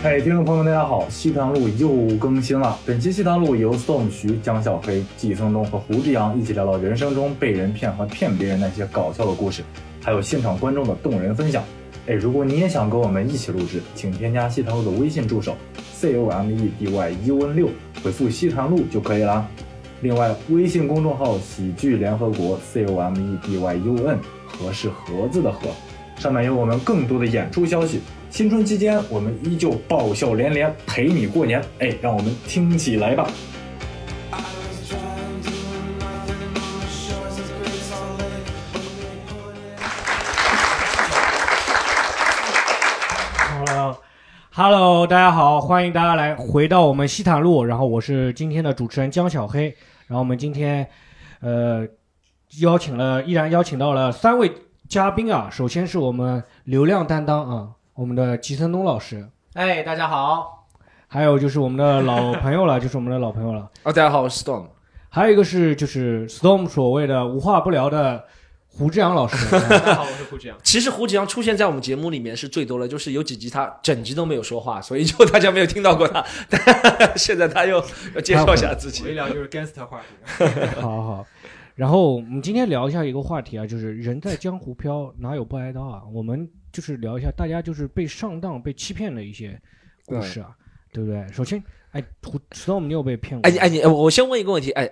嘿，听众朋友，大家好！西塘路又更新了。本期西塘路由 Storm 徐、江小黑、季松东和胡志阳一起聊聊人生中被人骗和骗别人那些搞笑的故事，还有现场观众的动人分享。哎，如果你也想跟我们一起录制，请添加西塘路的微信助手 c o m e d y u n 六，回复西塘路就可以了。另外，微信公众号喜剧联合国 c o m e d y u n 和是盒子的盒，上面有我们更多的演出消息。新春期间，我们依旧爆笑连连，陪你过年。哎，让我们听起来吧。I was trying to do nothing on the shores of Great Salt Lake. Hello Hello，大家好，欢迎大家来回到我们西坦路，然后我是今天的主持人江小黑，然后我们今天呃邀请了，依然邀请到了三位嘉宾啊，首先是我们流量担当啊，我们的吉森东老师，哎，大家好，还有就是我们的老朋友了，就是我们的老朋友了，哦，大家好，我是 Storm。还有一个是就是 Storm 所谓的无话不聊的胡志阳老师，大家好，我是胡志阳。其实胡志阳出现在我们节目里面是最多的，就是有几集他整集都没有说话，所以就大家没有听到过他。但现在他又要介绍一下自己。我一聊就是 gangster 话题。好好。然后我们今天聊一下一个话题啊，就是人在江湖飘，哪有不挨刀啊？我们就是聊一下大家就是被上当、被欺骗的一些故事啊，对不对？首先，哎，胡 Storm，你有被骗过吗？哎你哎你，我我先问一个问题，哎，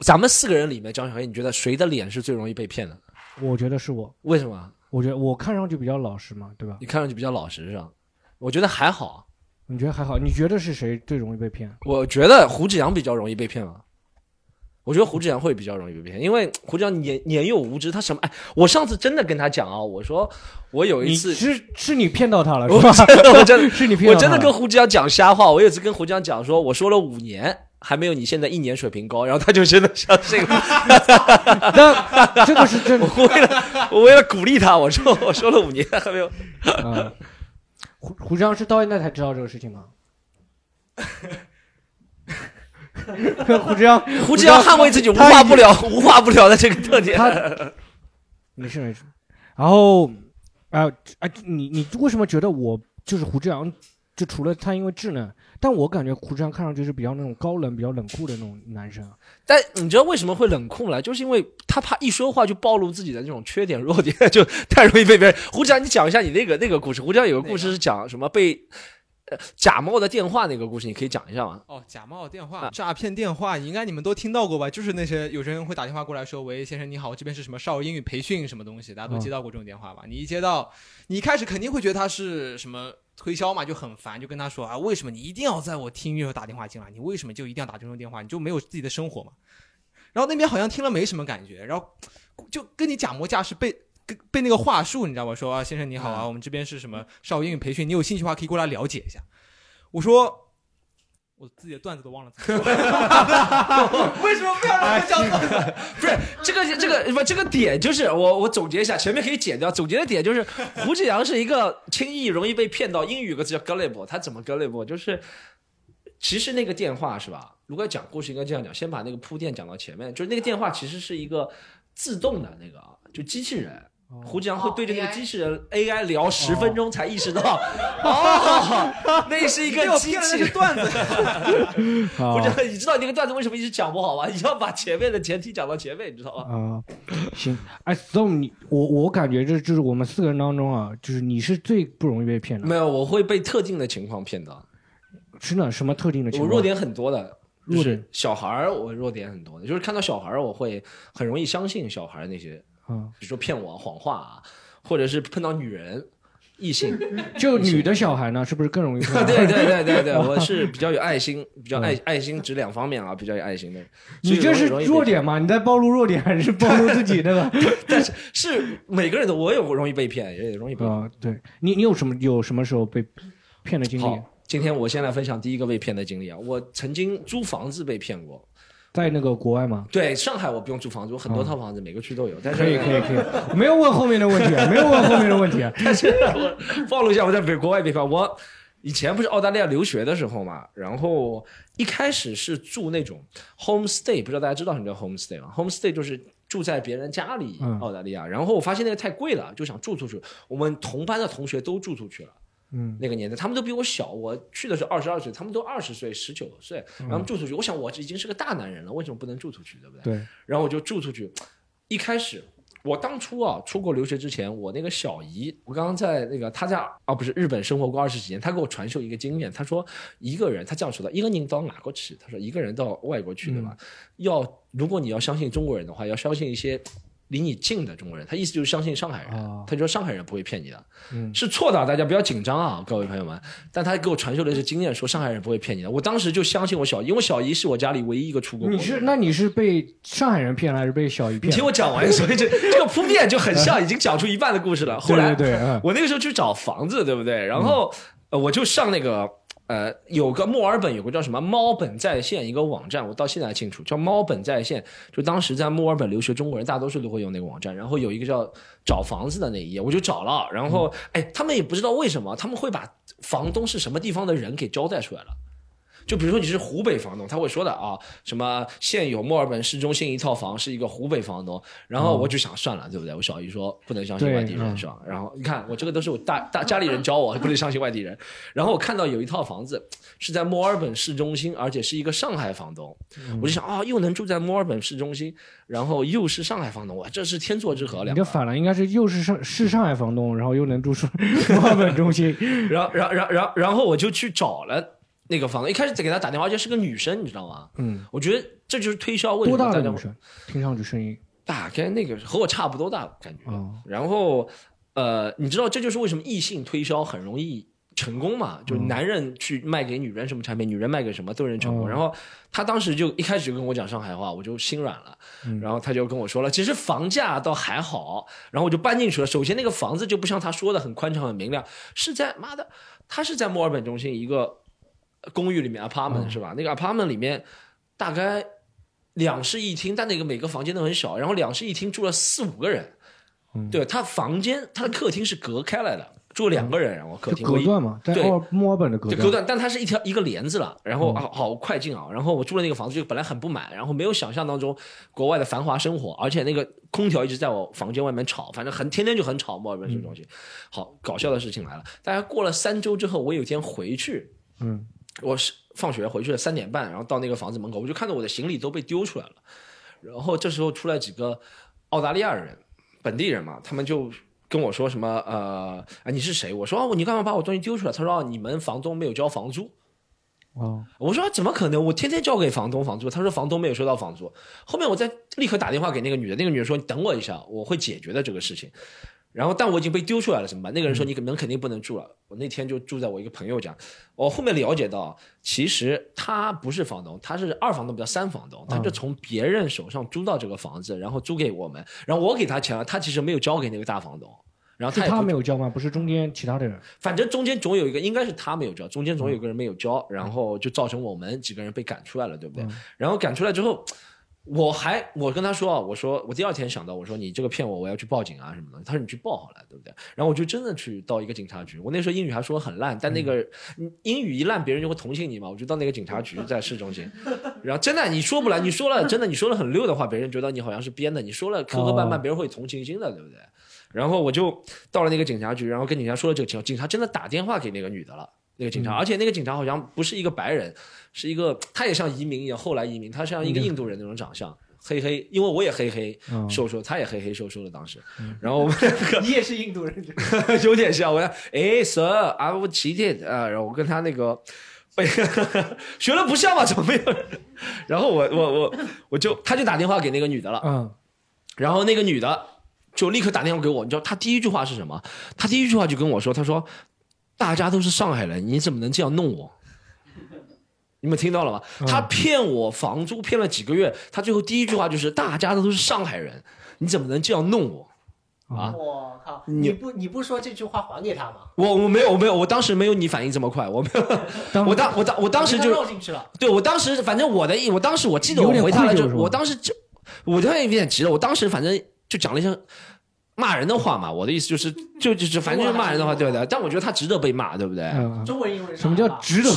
咱们四个人里面，张小黑，你觉得谁的脸是最容易被骗的？我觉得是我，为什么？我觉得我看上去比较老实嘛，对吧？你看上去比较老实是吧？我觉得还好，你觉得还好？你觉得是谁最容易被骗？我觉得胡志阳比较容易被骗了。我觉得胡志阳会比较容易被骗，因为 胡志阳年年幼无知，他什么？哎，我上次真的跟他讲啊，我说我有一你次是是你骗到他了，是吧？真的我真的 是你骗我真的跟胡志阳讲瞎话，我有一次跟胡志阳讲说，我说了五年还没有你现在一年水平高，然后他就真的相信了。那这个是真的。我为了我为了鼓励他，我说我说了五年还没有。啊，胡胡志阳是到现在才知道这个事情吗？胡志阳，胡志阳捍卫自己无话不聊、无话不聊的这个特点。没事没事。然后，啊、啊，你你为什么觉得我就是胡志阳？就除了他因为稚嫩，但我感觉胡志阳看上去是比较那种高冷、比较冷酷的那种男生啊。但你知道为什么会冷酷呢？就是因为他怕一说话就暴露自己的那种缺点弱点，就太容易被别人。胡志阳，你讲一下你那个那个故事。胡志阳有个故事是讲什么被呃假冒的电话那个故事，你可以讲一下吗？哦，假冒电啊话、诈骗电话，应该你们都听到过吧？就是那些有人会打电话过来说：“喂，先生你好，这边是什么少儿英语培训什么东西？”大家都接到过这种电话吧？你一接到，你一开始肯定会觉得他是什么推销嘛，就很烦，就跟他说啊，为什么你一定要在我听音乐时候打电话进来？你为什么就一定要打这种电话？你就没有自己的生活嘛？然后那边好像听了没什么感觉，然后就跟你假模假式背。跟背那个话术，你知道吗？说啊，先生你好啊，我们这边是什么少儿英语培训，你有兴趣的话可以过来了解一下。我说，我自己的段子都忘了。为什么不要让我讲段子？不是这个这个不这个点就是我我总结一下，前面可以剪掉。总结的点就是胡志阳是一个轻易容易被骗到。英语有个字叫 gullible，他怎么 gullible？就是其实那个电话是吧？如果要讲故事应该这样讲，先把那个铺垫讲到前面，就是那个电话其实是一个自动的那个就机器人。胡志阳会对着那个机器人 AI 聊十分钟才意识到，哦，那是一个机器人。段子。好胡志阳，你知道你那个段子为什么一直讲不好吗？你要把前面的前提讲到前面，你知道吗？啊、行，哎，Storm，你我我感觉这就是我们四个人当中啊，就是你是最不容易被骗的，没有，我会被特定的情况骗到。是的？什么特定的情况？我弱点很多的，弱点就是小孩儿，我弱点很多的，就是看到小孩儿，我会很容易相信小孩儿那些，啊，比如说骗我谎话啊，或者是碰到女人、异性。就女的小孩呢，是不是更容易骗？对对对对对，我是比较有爱心，比较爱爱心指两方面啊，比较有爱心的。你这是弱点吗？你在暴露弱点还是暴露自己 对吧？但是是每个人的，我有容易被骗，也容易被骗。啊，对你，你有什么有什么时候被骗的经历？今天我先来分享第一个被骗的经历啊，我曾经租房子被骗过。在那个国外吗？对，上海我不用租房子，我很多套房子，每个区都有。但是可以，可以，可以，没有问后面的问题，啊，没有问后面的问题。啊但是我暴露一下我在北国外地方。我以前不是澳大利亚留学的时候嘛，然后一开始是住那种 homestay，不知道大家知道什么叫 homestay 吗？homestay 就是住在别人家里，嗯澳大利亚。然后我发现那个太贵了，就想住出去。我们同班的同学都住出去了。嗯那个年代，他们都比我小，我去的时候二十二岁，他们都二十岁、十九岁，然后住出去。我想我已经是个大男人了，为什么不能住出去，对不对？对，然后我就住出去。一开始，我当初啊出国留学之前，我那个小姨，我刚刚在那个她在啊不是日本生活过二十几年，她给我传授一个经验，她说一个人，她这样说的，一个人到哪国去？她说一个人到外国去，对吧？要如果你要相信中国人的话，要相信一些。离你近的中国人，他意思就是相信上海人，啊他就说上海人不会骗你的，嗯是错的，大家不要紧张啊，各位朋友们。但他给我传授的是经验，说上海人不会骗你的。我当时就相信我小姨，因为我小姨是我家里唯一一个出过国。你是那你是被上海人骗了还是被小姨你骗了？听我讲完，所以这这个铺垫就很像，已经讲出一半的故事了。后来对对对，嗯我那个时候去找房子，对不对？然后、呃我就上那个呃，有个墨尔本有个叫什么猫本在线一个网站，我到现在还清楚，叫猫本在线。就当时在墨尔本留学中国人，大多数都会用那个网站。然后有一个叫找房子的那一页，我就找了。然后哎，他们也不知道为什么，他们会把房东是什么地方的人给交代出来了。就比如说你是湖北房东，他会说的啊，什么现有墨尔本市中心一套房是一个湖北房东，然后我就想算了，对不对？我小姨说不能相信外地人嗯是吧？然后你看我这个都是我大大家里人教我，不能相信外地人。然后我看到有一套房子是在墨尔本市中心，而且是一个上海房东，我就想啊，又能住在墨尔本市中心，然后又是上海房东，哇，这是天作之合，两个。你这反了，应该是又是上是上海房东，然后又能住上 墨尔本中心。然后，然后，然后，然后，然后我就去找了那个房子，一开始给他打电话，而且是个女生，你知道吗？嗯，我觉得这就是推销为什多么大家会大的女生？听上去声音大概那个和我差不多大感觉。哦然后呃，你知道这就是为什么异性推销很容易成功嘛？就是男人去卖给女人什么产品，女人卖给什么都能成功。哦然后他当时就一开始就跟我讲上海话，我就心软了。然后他就跟我说了，其实房价倒还好。然后我就搬进去了。首先那个房子就不像他说的很宽敞很明亮，是在妈的，他是在墨尔本中心一个公寓里面 apartment、是吧？那个 apartment 里面大概两室一厅，但那个每个房间都很小，然后两室一厅住了四五个人。对他房间，他的客厅是隔开来的，住两个人，然后客厅隔断嘛，对墨尔本的隔断。隔断，但它是一条一个帘子了，然后好好快进啊，然后我住的那个房子就本来很不满，然后没有想象当中国外的繁华生活，而且那个空调一直在我房间外面吵，反正很天天就很吵，墨尔本市中心。好，搞笑的事情来了，大概过了三周之后，我有一天回去，嗯，我是放学回去了三点半，然后到那个房子门口，我就看到我的行李都被丢出来了，然后这时候出来几个澳大利亚人，本地人嘛，他们就跟我说什么呃，哎你是谁？我说哦，你干嘛把我东西丢出来？他说哦，你们房东没有交房租。哦，我说怎么可能？我天天交给房东房租。他说房东没有收到房租。后面我再立刻打电话给那个女的，那个女的说你等我一下，我会解决的这个事情。然后但我已经被丢出来了，怎么办？那个人说你门肯定不能住了。我那天就住在我一个朋友家。我后面了解到，其实他不是房东，他是二房东，不叫三房东，他就从别人手上租到这个房子，然后租给我们，然后我给他钱了，他其实没有交给那个大房东。然后他他没有交吗？不是中间其他的人。反正中间总有一个，应该是他没有交，中间总有一个人没有交，然后就造成我们几个人被赶出来了，对不对？然后赶出来之后，我还我跟他说啊，我说我第二天想到，我说你这个骗我，我要去报警啊什么的。他说你去报好了，对不对？然后我就真的去到一个警察局，我那时候英语还说得很烂，但那个、嗯英语一烂，别人就会同情你嘛。我就到那个警察局，在市中心，然后真的你说不来，你说了真的你说了很溜的话，别人觉得你好像是编的，你说了磕磕绊绊，哦别人会同情心的，对不对？然后我就到了那个警察局，然后跟警察说了这个情况，警察真的打电话给那个女的了。那个警察，而且那个警察好像不是一个白人，是一个他也像移民一样，后来移民，他像一个印度人那种长相，黑黑，因为我也黑黑嗯瘦瘦，他也黑黑瘦瘦的当时，然后我们两个 你也是印度人，有点像，我说哎，Sir，I was cheated 啊，然后我跟他那个。被 学了不像吧？怎么没有人？然后我我我我就他就打电话给那个女的了，嗯，然后那个女的就立刻打电话给我，你知道他第一句话是什么？他第一句话就跟我说：“他说大家都是上海人，你怎么能这样弄我？”你们听到了吗？他骗我房租骗了几个月，他最后第一句话就是：“大家都是上海人，你怎么能这样弄我？”啊，我靠！你你不你不说这句话还给他吗？我我没有我没有，我当时没有你反应这么快，我没有，当 我当我当我当时就绕进去了。对我当时反正我的意，我当时我记得我回他了就，我当时就我突然有点急了，我当时反正就讲了一声骂人的话嘛，我的意思就是，就就是反正就是骂人的话，对不对？但我觉得他值得被骂，对不对？嗯，中文、英文什么叫值得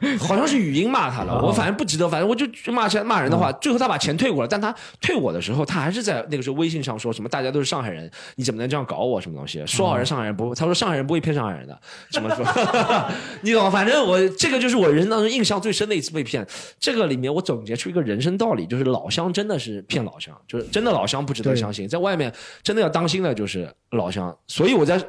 被？好像是语音骂他了，我反正不值得，反正我就就骂骂人的话，最后他把钱退我了，但他退我的时候，他还是在那个时候微信上说什么大家都是上海人，你怎么能这样搞我什么东西？说好人上海人不，他说上海人不会骗上海人的，什么说？你懂吗？反正我这个就是我人生当中印象最深的一次被骗。这个里面我总结出一个人生道理，就是老乡真的是骗老乡，就是真的老乡不值得相信，在外面真的要当心的就是老乡。所以我在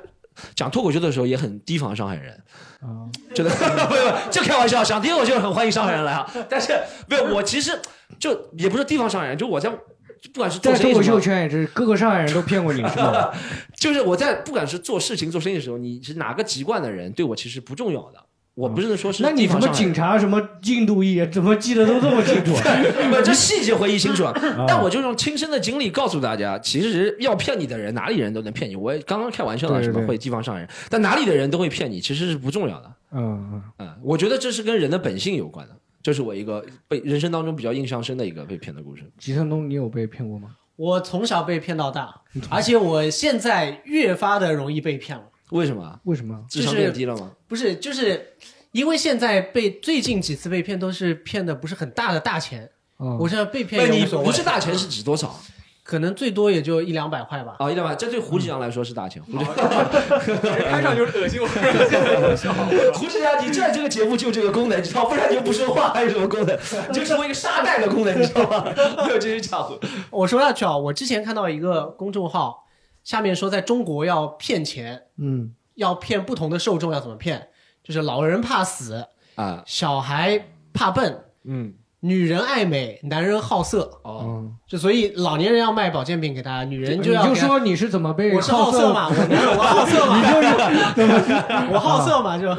讲脱口秀的时候也很提防上海人。啊，真的，不不，就开玩笑，想听我就很欢迎上海人来啊。但是没有，我其实就也不是提防上海人，就我在不管是做在脱口秀圈也是各个上海人都骗过你是吧？就是我在不管是做事情、做生意的时候，你是哪个籍贯的人，对我其实不重要的。我不是说是那你什么警察什么印度裔，怎么记得都这么清楚？我，这细节回忆清楚。啊。但我就用亲身的经历告诉大家，其实要骗你的人，哪里人都能骗你。我也刚刚开玩笑了，对对什么会地方上人，但哪里的人都会骗你，其实是不重要的。嗯嗯，嗯，我觉得这是跟人的本性有关的。这是我一个被人生当中比较印象深的一个被骗的故事。吉森东，你有被骗过吗？我从小被骗到大，而且我现在越发的容易被骗了。为什么？为什么？智商变低了吗？不是，就是因为现在被最近几次被骗都是骗的不是很大的大钱，嗯我现在被骗也无所谓不是大钱是指多少可能最多也就一两百块吧。啊？一两百，这对胡志阳来说是大钱。胡志开场就是恶心我，胡志阳，你在这个节目就这个功能，你知道，不然你又不说话，还有什么功能？你 就成为一个沙袋的功能，你知道吗？没有这些家伙。我说下去啊，我之前看到一个公众号，下面说在中国要骗钱，嗯，要骗不同的受众要怎么骗，就是老人怕死，啊，小孩怕笨，嗯，女人爱美，男人好色，哦，嗯，就所以老年人要卖保健品给他，女人就要你就说你是怎么被我是好色色嘛，好色嘛，我好色嘛，就。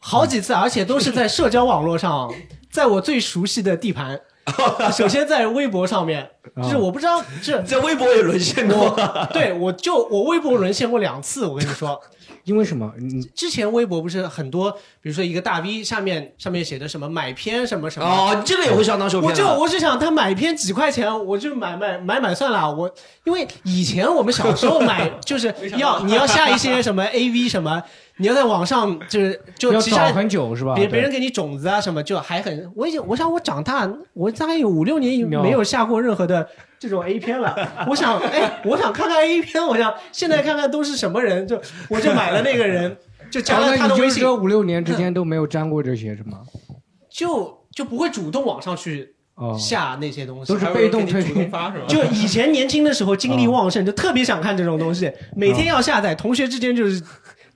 好几次，而且都是在社交网络上，在我最熟悉的地盘。首先在微博上面，就是我不知道这 在微博也沦陷过。对我就我微博沦陷过两次，我跟你说，因为什么？你之前微博不是很多，比如说一个大 V 下面上面写的什么买片什么什么，哦，这个也会上当受骗。我就我就想他买片几块钱，我就买买买买算了。我因为以前我们小时候买就是要你要下一些什么 AV 什么，你要在网上就是就要其实找很久是吧？别别人给你种子啊什么，就还很我已经我想我长大我大概有五六年没有下过任何的这种 A 片了。我想哎，我想看看 A 片，我想现在看看都是什么人，就我就买了那个人，就加啊了他的微信那你就是这，五六年之间都没有沾过这些是吗？就就不会主动网上去哦，下那些东西都。是被动推主动发是吧？就以前年轻的时候精力旺盛，就特别想看这种东西，每天要下载，同学之间就是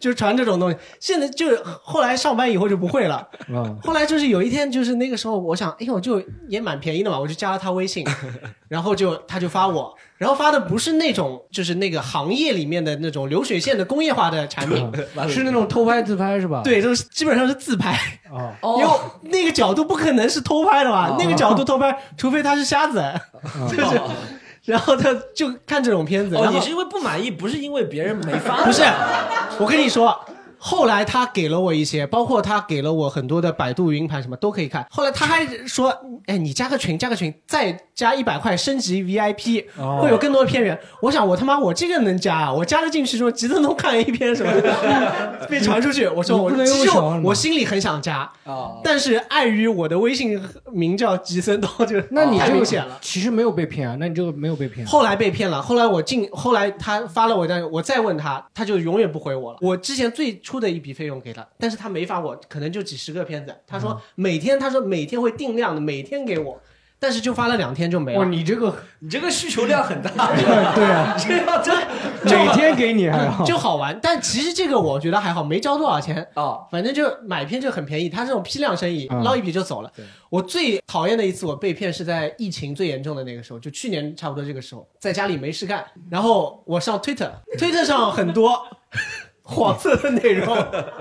就是传这种东西。现在就是后来上班以后就不会了。啊，后来就是有一天，就是那个时候，我想，哎呦，就也蛮便宜的嘛，我就加了他微信，然后就他就发我，然后发的不是那种就是那个行业里面的那种流水线的工业化的产品，是那种偷拍自拍是吧？对，就是基本上是自拍，哦，因为那个角度不可能是偷拍的吧，那个角度 偷拍，除非他是瞎子，就是，然后他就看这种片子，哦，你是因为不满意，不是因为别人没发。不是，我跟你说，后来他给了我一些，包括他给了我很多的百度云盘什么都可以看。后来他还说，哎，你加个群，加个群，再加一百块升级 VIP，、哦会有更多的片源。我想，我他妈我这个能加啊？我加了进去之后吉森东看了一篇什么的，被传出去。我说我不能用其实我我心里很想加，啊，但是碍于我的微信名叫吉森东，就那你这个太明显了。其实没有被骗啊，那你这个没有被骗。后来被骗了，后来我进，后来他发了我的，我再问他，他就永远不回我了。我之前最初的一笔费用给他，但是他没发我，可能就几十个片子。他说每天，他说每天会定量的，每天给我，但是就发了两天就没哇，了。你这个 你这个需求量很大，对啊，这要真每天给你还好，就好玩，但其实这个我觉得还好，没交多少钱，啊，反正就买片就很便宜。他这种批量生意，嗯捞一笔就走了。我最讨厌的一次我被骗是在疫情最严重的那个时候，就去年差不多这个时候，在家里没事干，然后我上 Twitter，Twitter 上很多黄色的内容，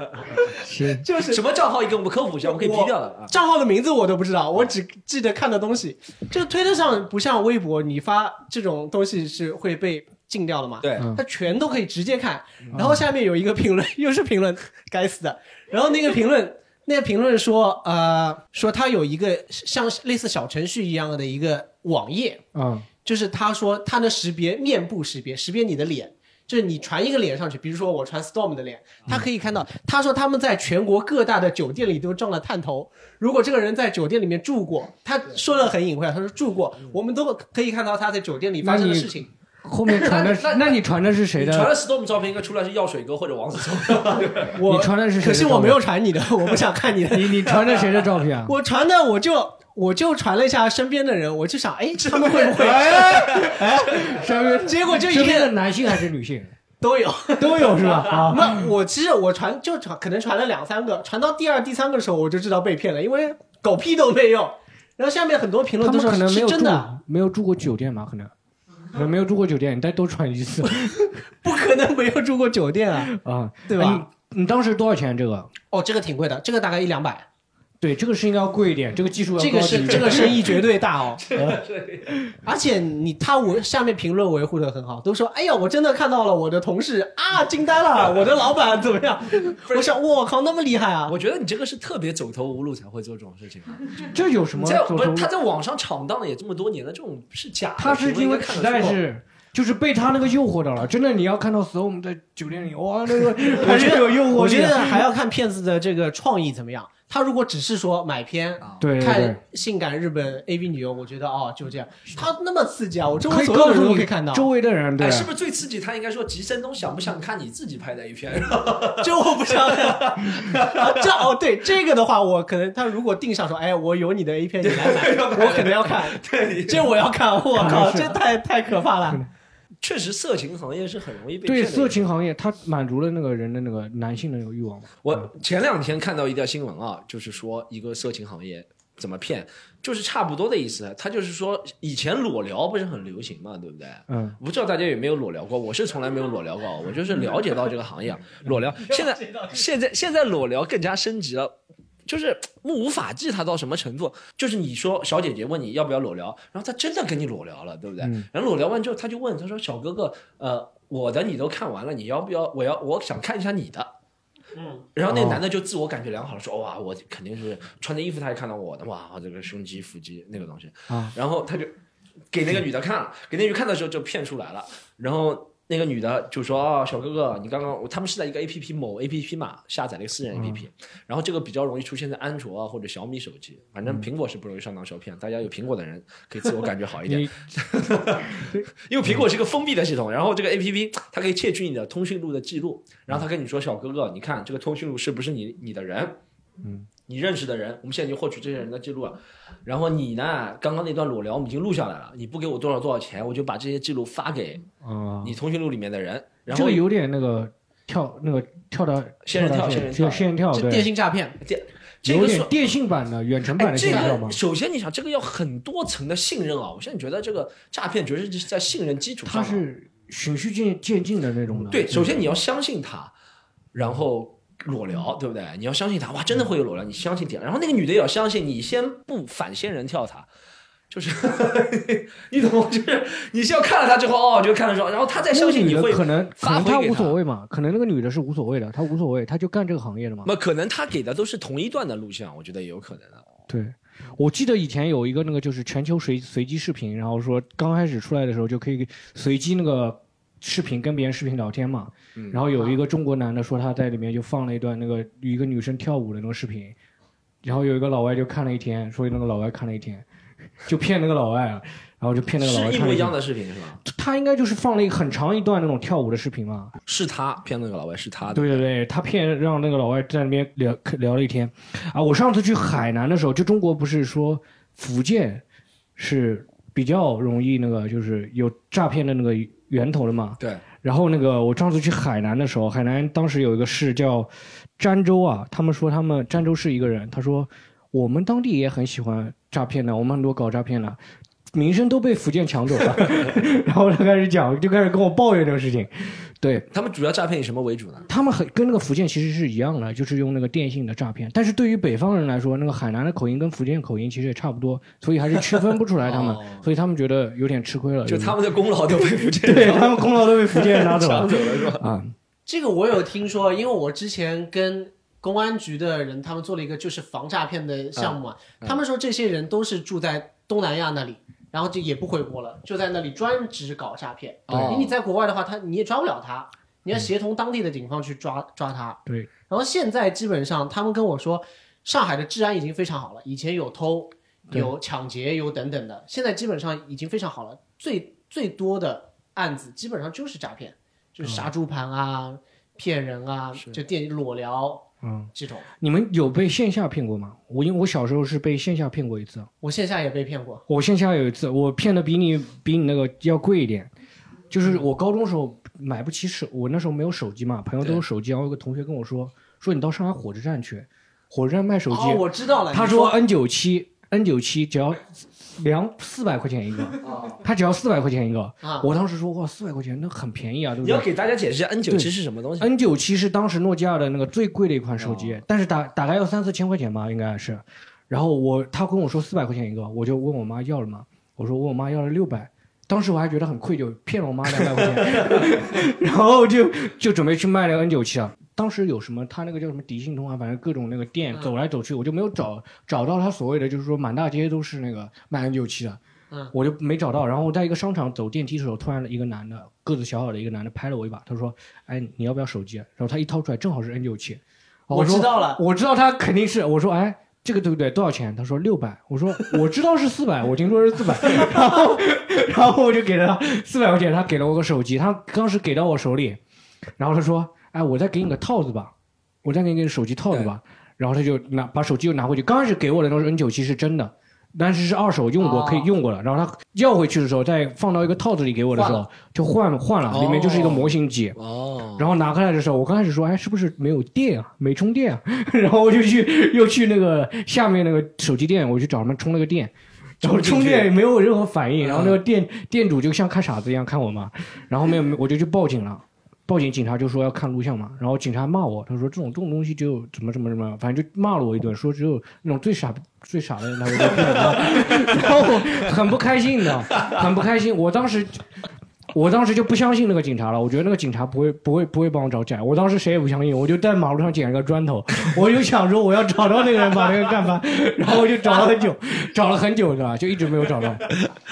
是就是什么账号？你给我们科普一下，我们可以批掉的啊。账号的名字我都不知道，我只记得看的东西。就推特上不像微博，你发这种东西是会被禁掉的嘛？对，嗯它全都可以直接看。然后下面有一个评论，又是评论，该死的。然后那个评论，那个评论说，呃，说他有一个像类似小程序一样的一个网页，嗯就是他说他能识别面部识别，识别你的脸。就是你传一个脸上去，比如说我传 Storm 的脸，他可以看到。他说他们在全国各大的酒店里都装了探头，如果这个人在酒店里面住过，他说的很隐晦，他说住过，我们都可以看到他在酒店里发生的事情。后面传的是，那你传的是谁的？传的 Storm 照片应该出来是药水哥或者王子聪。我你传的是谁的可惜我没有传你的，我不想看你的。你你传的谁的照片啊？我传的我就我就传了一下身边的人，我就想，哎，他们会不会？哎，身 边结果就一身边的片男性还是女性都有。都有是吧？啊，那我其实我传就传可能传了两三个，传到第二、第三个的时候我就知道被骗了，因为狗屁都没有。然后下面很多评论都说可能没有真的，没有住过酒店嘛？可能可能没有住过酒店，你再多传一次不可能没有住过酒店啊，啊，对吧？你你当时多少钱？这个？哦，这个挺贵的，这个大概一两百，对，这个是应该要贵一点，这个技术要这个是这个生意绝对大哦。而且你他我下面评论维护的很好，都说哎呀，我真的看到了我的同事啊，惊呆了，我的老板怎么样？我想我靠，那么厉害啊！我觉得你这个是特别走投无路才会做这种事情啊。这有什么在不是他在网上闯荡了也这么多年了，这种是假的。他是因为时评论应该看得出代是。就是被他那个诱惑到了，真的，你要看到所有我们在酒店里，哇，那个我觉得有诱惑。我觉得还要看骗子的这个创意怎么样。他如果只是说买片。啊。对对对看，性感日本 AV 女优，我觉得哦就这样，他那么刺激啊！我周围所有的人都可以看到，周围的人，对哎，，是不是最刺激？他应该说，吉森东想不想看你自己拍的 A 片？这我不想看。啊这哦，对这个的话，我可能他如果定上说，哎，我有你的 A 片，你来买，我可能要看。对，这我要看，我靠，这太太可怕了。确实，色情行业是很容易被对色情行业，它满足了那个人的那个男性的那个欲望嘛。我前两天看到一条新闻啊，就是说一个色情行业怎么骗，就是差不多的意思。他就是说，以前裸聊不是很流行嘛，对不对？嗯，不知道大家有没有裸聊过？我是从来没有裸聊过，我就是了解到这个行业啊 裸聊。现在现在现在裸聊更加升级了。就是 目无法纪，他到什么程度？就是你说小姐姐问你要不要裸聊，然后他真的跟你裸聊了，对不对？嗯然后裸聊完之后，他就问他说：“小哥哥，呃，我的你都看完了，你要不要？我要我想看一下你的。”嗯，然后那个男的就自我感觉良好了，说哇，我肯定是穿着衣服，他也看到我的，哇，这个胸肌、腹肌那个东西啊。然后他就给那个女的看了，给那女看的时候就骗出来了。然后那个女的就说啊，小哥哥，你刚刚他们是在一个 A P P 某 A P P 嘛下载了一个私人 A P P，、然后这个比较容易出现在安卓啊或者小米手机，反正苹果是不容易上当受骗，大家有苹果的人可以自我感觉好一点。因为苹果是一个封闭的系统，然后这个 A P P 它可以窃取你的通讯录的记录，然后他跟你说：“小哥哥，你看这个通讯录是不是你你的人？嗯，你认识的人，我们现在已经获取这些人的记录了。然后你呢，刚刚那段裸聊我们已经录下来了，你不给我多少多少钱，我就把这些记录发给啊，你通讯录里面的人。然后这个有点那个跳那个跳到仙人跳到仙人跳就仙人跳，这电，信诈骗，电这个是电信版的远程版哎，的这仙人跳嘛个。首先你想，这个要很多层的信任啊！我现在觉得这个诈骗绝对是在信任基础上它啊。是循序渐渐进的那种的。对，首先你要相信他，然后裸聊，对不对？你要相信他，哇，真的会有裸聊，你相信点。然后那个女的也要相信你，先不反仙人跳他，就是 你懂吗？就是你是要看了他之后，哦，就看了之后，然后他再相信你会可能可能她无所谓嘛，可能那个女的是无所谓的，她无所谓，她就干这个行业的嘛。那可能他给的都是同一段的录像，我觉得也有可能的。对，我记得以前有一个那个就是全球随随机视频，然后说刚开始出来的时候就可以随机那个视频跟别人视频聊天嘛，嗯。然后有一个中国男的说他在里面就放了一段那个一个女生跳舞的那个视频，然后有一个老外就看了一天，说那个老外看了一天，就骗那个老外啊，然后就骗那个老外看一模一样的视频是吧？他应该就是放了一个很长一段那种跳舞的视频嘛，是他骗那个老外，是他的。对对对，他骗让那个老外在那边聊聊了一天，啊，我上次去海南的时候，就中国不是说福建是比较容易那个就是有诈骗的那个源头的嘛？对，然后那个我上次去海南的时候，海南当时有一个市叫儋州啊，他们说他们儋州市一个人，他说我们当地也很喜欢诈骗的，我们很多搞诈骗的。名声都被福建抢走了，然后他开始讲，就开始跟我抱怨这个事情。对，他们主要诈骗以什么为主呢？他们很跟那个福建其实是一样的，就是用那个电信的诈骗。但是对于北方人来说，那个海南的口音跟福建口音其实也差不多，所以还是区分不出来他们，哦所以他们觉得有点吃亏了。就他们的功劳都被福建对他们功劳都被福建人拿走了 抢走了是吧？啊。这个我有听说，因为我之前跟公安局的人他们做了一个就是防诈骗的项目啊，他们说这些人都是住在东南亚那里，然后就也不回国了，就在那里专职搞诈骗。对因为你在国外的话，他你也抓不了他，你要协同当地的警方去抓抓他。对。然后现在基本上他们跟我说，上海的治安已经非常好了，以前有偷、有抢劫、有等等的，现在基本上已经非常好了。最最多的案子基本上就是诈骗，就是杀猪盘啊、骗人啊，就电裸聊嗯，这种。你们有被线下骗过吗？我因为我小时候是被线下骗过一次，我线下也被骗过，我线下有一次我骗的比你比你那个要贵一点，就是我高中时候买不起手，我那时候没有手机嘛，朋友都有手机，然后有个同学跟我说说你到上海火车站去，火车站卖手机，哦，我知道了。他说 N 九七 N 九七只要两四百块钱一个，他只要四百块钱一个，啊，我当时说哇四百块钱那很便宜啊，对不对你要给大家解释一下 N 九七是什么东西？？N 九七是当时诺基亚的那个最贵的一款手哦机，但是大大概要三四千块钱吧，应该是。然后我他跟我说四百块钱一个，我就问我妈要了嘛，我说问我妈要了六百。当时我还觉得很愧疚，骗了我妈两百块钱，然后就就准备去卖那个 N 九七啊。当时有什么他那个叫什么迪信通啊，反正各种那个店嗯走来走去，我就没有找找到他所谓的就是说满大街都是那个卖 N 九七的，嗯我就没找到。然后我在一个商场走电梯的时候，突然一个男的个子小小的一个男的拍了我一把，他说：“哎，你要不要手机？”然后他一掏出来，正好是 N 九七。我知道了。我知道他肯定是，我说哎，这个对不对？多少钱？他说六百。我说我知道是四百，我听说是四百。然后然后我就给了他四百块钱，他给了我个手机，他当时给到我手里，然后他说，哎，我再给你个套子吧，我再给你个手机套子吧。然后他就拿把手机又拿回去，刚开始给我的那个 N 九七是真的。但是是二手用过，哦可以用过了。然后他要回去的时候，再放到一个套子里给我的时候换了，就换换了，里面就是一个模型机。哦，然后拿开来的时候，我刚开始说，哎，是不是没有电啊？没充电啊？然后我就去又去那个下面那个手机店，我去找他们充了个电，然后充电也没有任何反应，然后那个店店主就像看傻子一样看我嘛，然后没有我就去报警了。报警，警察就说要看录像嘛，然后警察骂我，他说这种这种东西只有怎么怎么怎么，反正就骂了我一顿，说只有那种最傻最傻的人才会被骗，然后很不开心的，很不开心。我当时我当时就不相信那个警察了，我觉得那个警察不会不会不会帮我找假，我当时谁也不相信，我就在马路上捡了个砖头，我就想说我要找到那个人把那个干翻，然后我就找了很久，找了很久对吧？就一直没有找到。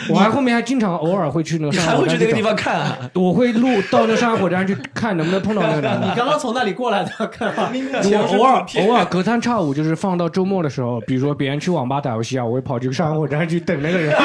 我还后面还经常偶尔会去那个你上海火车站还会去那个地，方看啊？我会路到那个上海火车站去看能不能碰到那个男的。你刚刚从那里过来的，看吧。我偶尔偶尔隔三差五就是放到周末的时候，比如说别人去网吧打游戏啊，我会跑去上海火车站去等那个人，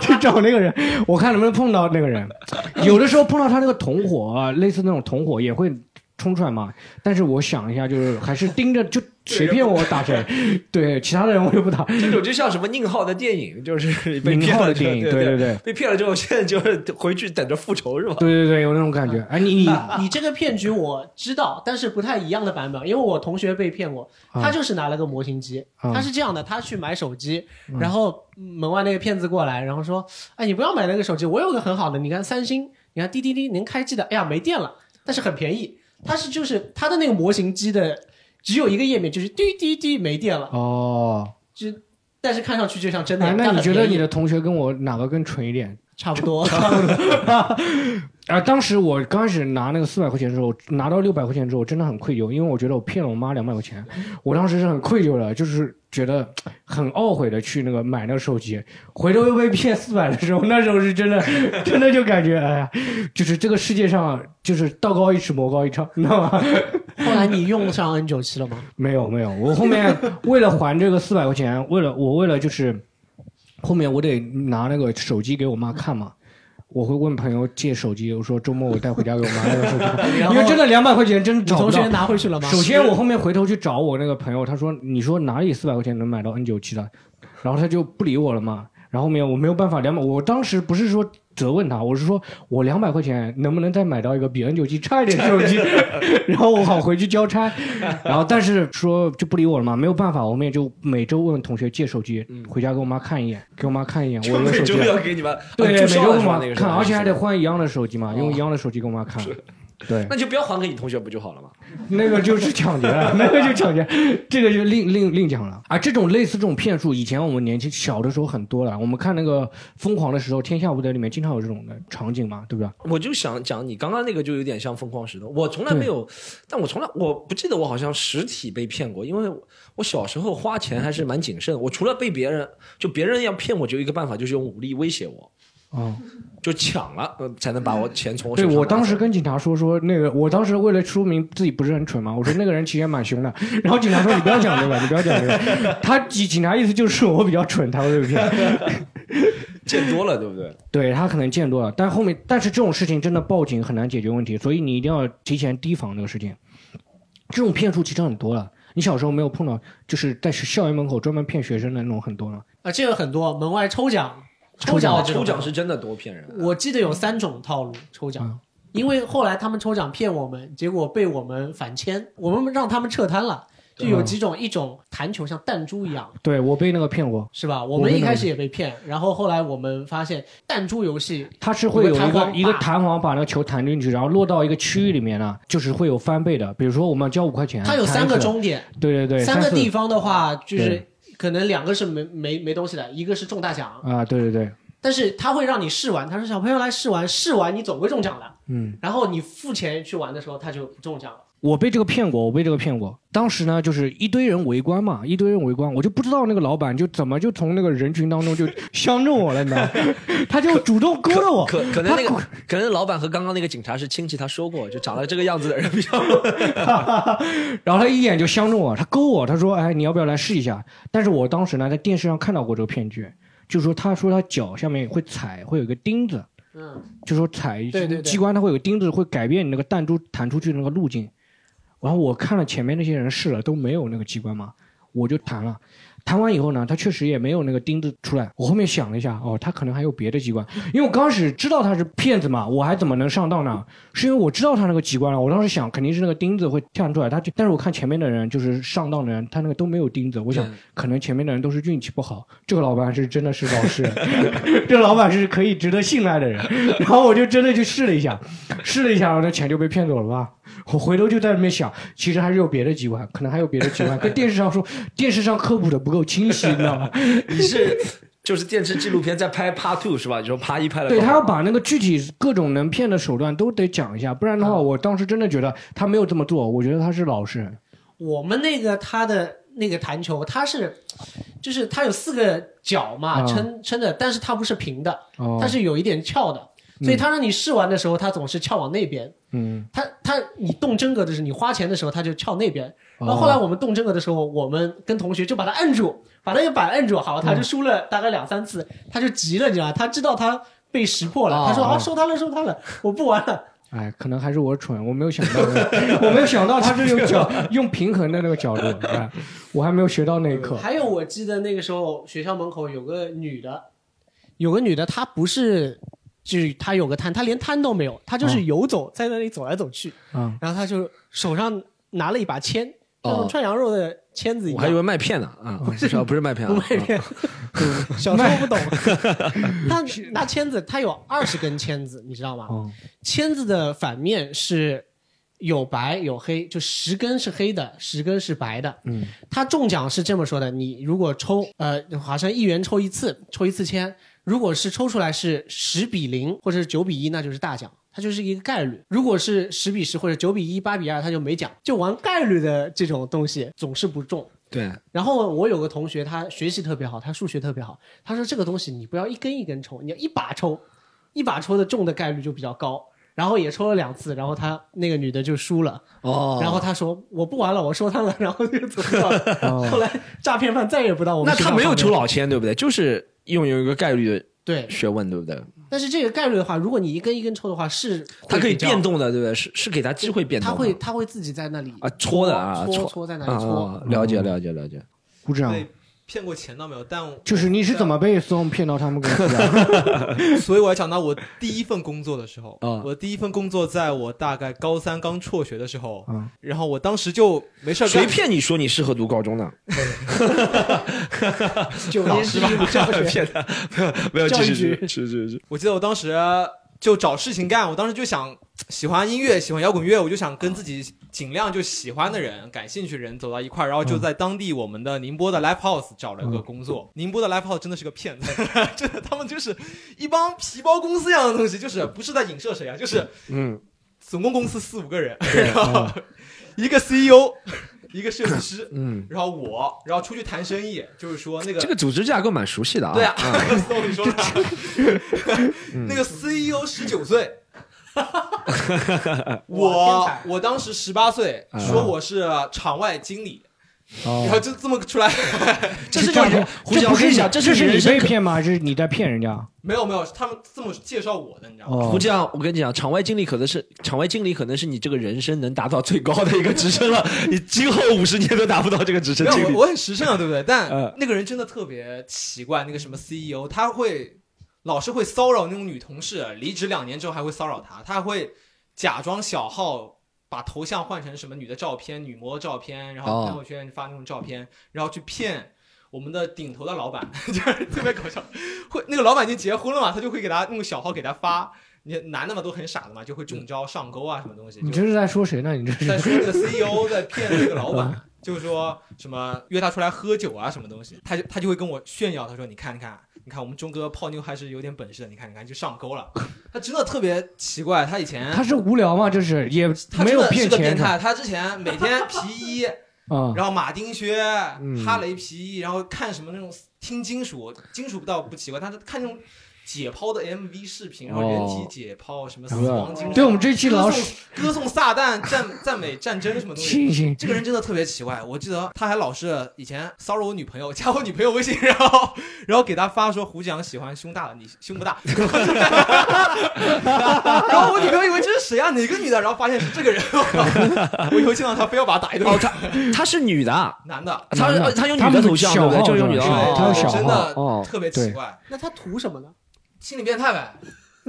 去找那个人，我看能不能碰到那个人。有的时候碰到他那个同伙，类似那种同伙也会冲出来嘛。但是我想一下，就是还是盯着，就谁骗我我打谁，对其他的人我就不打。这种就像什么宁浩的电影，就是被骗了的电影，对对对对被骗了之后，现在就是回去等着复仇是吧？对对对，有那种感觉。哎，你你你这个骗局我知道，但是不太一样的版本，因为我同学被骗过，啊他就是拿了个模型机，啊他是这样的，他去买手机，然后门外那个骗子过来，然后说，哎，你不要买那个手机，我有个很好的，你看三星，你看滴滴滴能开机的，哎呀没电了，但是很便宜，他是就是他的那个模型机的只有一个页面，就是滴滴滴没电了，哦，就但是看上去就像真的哎一样，，那你觉得你的同学跟我哪个更蠢一点？差不多？啊，当时我刚开始拿那个四百块钱的时候，拿到六百块钱之后，真的很愧疚，因为我觉得我骗了我妈两百块钱，我当时是很愧疚的，就是觉得很懊悔的去那个买那个手机，回头又被骗四百的时候，那时候是真的，真的就感觉哎呀，就是这个世界上就是道高一尺，魔高一丈，你知道吗？后来你用上 N 九七了吗？没有没有，我后面为了还这个四百块钱，为了我为了就是后面我得拿那个手机给我妈看嘛。我会问朋友借手机，我说周末我带回家给我妈用手机 因为真的两百块钱真你找不到同学。拿回去了吗？首先，我后面回头去找我那个朋友，他说：“你说哪里四百块钱能买到 N 九七的？”然后他就不理我了嘛。然后后面我没有办法，两百，我当时不是说责问他，我是说我两百块钱能不能再买到一个比 N 九七差一点的手机，然后我好回去交差。然后但是说就不理我了嘛，没有办法，我们也就每周问同学借手机，回家给我妈看一眼，给我妈看一眼，我有每周手机了。要给你们对，每周给我妈看，而且还得换一样的手机嘛，哦用一样的手机给我妈看。对，那就不要还给你同学不就好了吗？那个就是抢劫了，那个就抢劫，这个就另另另讲了啊。这种类似这种骗术，以前我们年轻小的时候很多了。我们看那个《疯狂的石头》《天下无贼》里面经常有这种的场景嘛，对不对？我就想讲你刚刚那个就有点像疯狂石头，我从来没有，但我从来我不记得我好像实体被骗过，因为我小时候花钱还是蛮谨慎。我除了被别人就别人要骗我，就有一个办法就是用武力威胁我，哦，就抢了、呃、才能把我钱从我手上拿对我当时跟警察说说那个，我当时为了说明自己不是很蠢嘛，我说那个人其实也蛮凶的。然后警察说你不要讲这个，你不要讲这个。他警警察意思就是我比较蠢，他会被骗。见多了，对不对？对他可能见多了，但后面但是这种事情真的报警很难解决问题，所以你一定要提前提防这个事情。这种骗术其实很多了，你小时候没有碰到，就是在校园门口专门骗学生的那种很多了。啊，这个很多门外抽奖，抽奖抽奖是真的多骗人。我记得有三种套路抽奖，因为后来他们抽奖骗我们，结果被我们反签，我们让他们撤摊了。就有几种，一种弹球像弹珠一样，对我被那个骗过，是吧？我们一开始也被骗，然后后来我们发现弹珠游戏它是会有一个弹簧一个弹簧把那个球弹进去，然后落到一个区域里面呢，就是会有翻倍的。比如说我们交五块钱，它有三个终点，对对对，三个地方的话就是对可能两个是没没没东西的，一个是中大奖，啊，对对对，但是他会让你试玩，他说小朋友来试玩，试玩你总会中奖的，嗯。然后你付钱去玩的时候，他就不中奖了。我被这个骗过，我被这个骗过。当时呢，就是一堆人围观嘛，一堆人围观，我就不知道那个老板就怎么就从那个人群当中就 相中我了，你知道吗？他就主动勾搭我，可可能那个可能老板和刚刚那个警察是亲戚，他说过，就长得这个样子的人比较。然后他一眼就相中我，他勾我，他说：“哎，你要不要来试一下？”但是我当时呢，在电视上看到过这个骗局，就说他说他脚下面会踩，会有一个钉子，嗯，就说踩机关它会有个钉子，会改变你那个弹珠弹出去的那个路径。然后我看了前面那些人试了都没有那个机关嘛，我就谈了。弹完以后呢，他确实也没有那个钉子出来。我后面想了一下，哦，他可能还有别的机关，因为我刚开始知道他是骗子嘛，我还怎么能上当呢？是因为我知道他那个机关了，我当时想肯定是那个钉子会跳出来，他就，但是我看前面的人就是上当的人，他那个都没有钉子，我想可能前面的人都是运气不好，这个老板是真的是老实人，这个老板是可以值得信赖的人。然后我就真的去试了一下，试了一下，然后那钱就被骗走了吧。我回头就在那面想，其实还是有别的机关，可能还有别的机关，跟电视上说，电视上科普的不够清晰，你知道吗？你是就是电视纪录片在拍 Part Two 是吧？你说啪一拍了，对他要把那个具体各种能骗的手段都得讲一下，不然的话，我当时真的觉得他没有这么做，我觉得他是老实人。我们那个他的那个弹球，他是就是他有四个角嘛，啊撑撑的，但是它不是平的，哦，它是有一点翘的，所以他让你试玩的时候，他总是翘往那边。嗯，他他你动真格的是你花钱的时候，他就翘那边。哦然后后来我们动真格的时候，我们跟同学就把他摁住，把那个板摁住，好，他就输了大概两三次，他就急了，你知道吗？他知道他被识破了，哦他说啊，收他了，收他了，我不玩了。哎，可能还是我蠢，我没有想到，我没有想到他是用角用平衡的那个角度，哎，我还没有学到那一课。还有，我记得那个时候学校门口有个女的，有个女的，她不是，就是他有个摊，他连摊都没有，他就是游走，在那里走来走去，嗯，然后他就手上拿了一把签，像哦串羊肉的签子一样。我还以为麦片呢啊，不是不是麦片啊，不卖片，小时候不懂。他拿签子，他有二十根签子，你知道吗？哦，签子的反面是有白有黑，就十根是黑的，十根是白的。嗯，他中奖是这么说的：你如果抽，呃，好像一元抽一次，抽一次签，如果是抽出来是十比零或者是九比一，那就是大奖。它就是一个概率，如果是十比十或者九比一、八比二，它就没奖。就玩概率的这种东西总是不中。对，然后我有个同学，他学习特别好，他数学特别好。他说这个东西你不要一根一根抽，你要一把抽，一把抽的中的概率就比较高。然后也抽了两次，然后他那个女的就输了。哦，然后他说我不玩了，我收摊了，然后就走掉了。哦 后来诈骗犯再也不到我们那他没有抽老千，对不对？就是用有一个概率对的，学问，对不对？但是这个概率的话，如果你一根一根抽的话，是它可以变，动的，对不对？是是给它机会变动它，会它会自己在那里啊搓的啊搓搓搓在那啊里搓。啊，了解了解了解。鼓掌。被骗过钱到没有，但就是你是怎么被 Storm 骗到他们公司的？所以我要讲到我第一份工作的时候，啊我第一份工作在我大概高三刚辍学的时候，嗯然后我当时就没事儿谁，骗你说你适合读高中的？九年制教学，骗他，没有没有继续局是是是。我记得我当时就找事情干，我当时就想喜欢音乐，喜欢摇滚乐，我就想跟自己尽量就喜欢的人、感兴趣的人走到一块儿，然后就在当地我们的宁波的 live house 找了个工作。宁波的 live house 真的是个骗子，真的，他们就是一帮皮包公司一样的东西，就是不是在影射谁啊，就是嗯，总共公司四五个人，然后一个 CEO，一个设计师，嗯，然后我，然后出去谈生意，就是说那个这个组织架构蛮熟悉的啊。对啊，我跟你说了，那个 CEO 十九岁，哇 我天才我当时十八岁，嗯说我是场外经理，哦 然后就这么出来，这是这样你我跟你讲，这是是你。被骗吗？还是你在骗人家？没有没有，他们这么介绍我的，你知道吗？哦胡，酱，我跟你讲，场外经理可能是场外经理，可能是你这个人生能达到最高的一个职称了。你今后五十年都达不到这个职称我。我很实诚啊，对不对？但嗯那个人真的特别奇怪，那个什么 CEO，他会老是会骚扰那种女同事，离职两年之后还会骚扰她，她还会假装小号。把头像换成什么女的照片、女模照片，然后哦朋友圈发那种照片，然后去骗我们的顶头的老板，就是特别搞笑。会那个老板已经结婚了嘛，他就会给他用小号给他发，你男的嘛都很傻的嘛，就会中招上钩啊什么东西。你这是在说谁呢？你这是在 说那个 CEO 在骗那个老板，就是说什么约他出来喝酒啊，什么东西，他就他就会跟我炫耀，他说你看你看你看我们钟哥泡妞还是有点本事的，你看你看就上钩了。他真的特别奇怪，他以前他是无聊吗？这是也没有他真的是个变态，他之前每天皮衣，啊。然后马丁靴、嗯哈雷皮衣，然后看什么那种听金属，金属倒不奇怪，他是看那种解剖的 MV 视频，然后人体解剖，什么死亡金属，对我们这期老歌颂歌颂撒旦、赞 赞美战争什么东西。这个人真的特别奇怪，我记得他还老是以前骚扰我女朋友，加我女朋友微信，然后然后给他发说胡讲喜欢胸大的，你胸不大，然后我女朋友以为这是谁啊，哪个女的，然后发现是这个人，我以后见到他非要把他打一顿。哦，她她是女的。啊，男的，她男的。她用女的头像，对不对？就是用女的。真的哦特别奇怪，那他图什么呢？心理变态呗。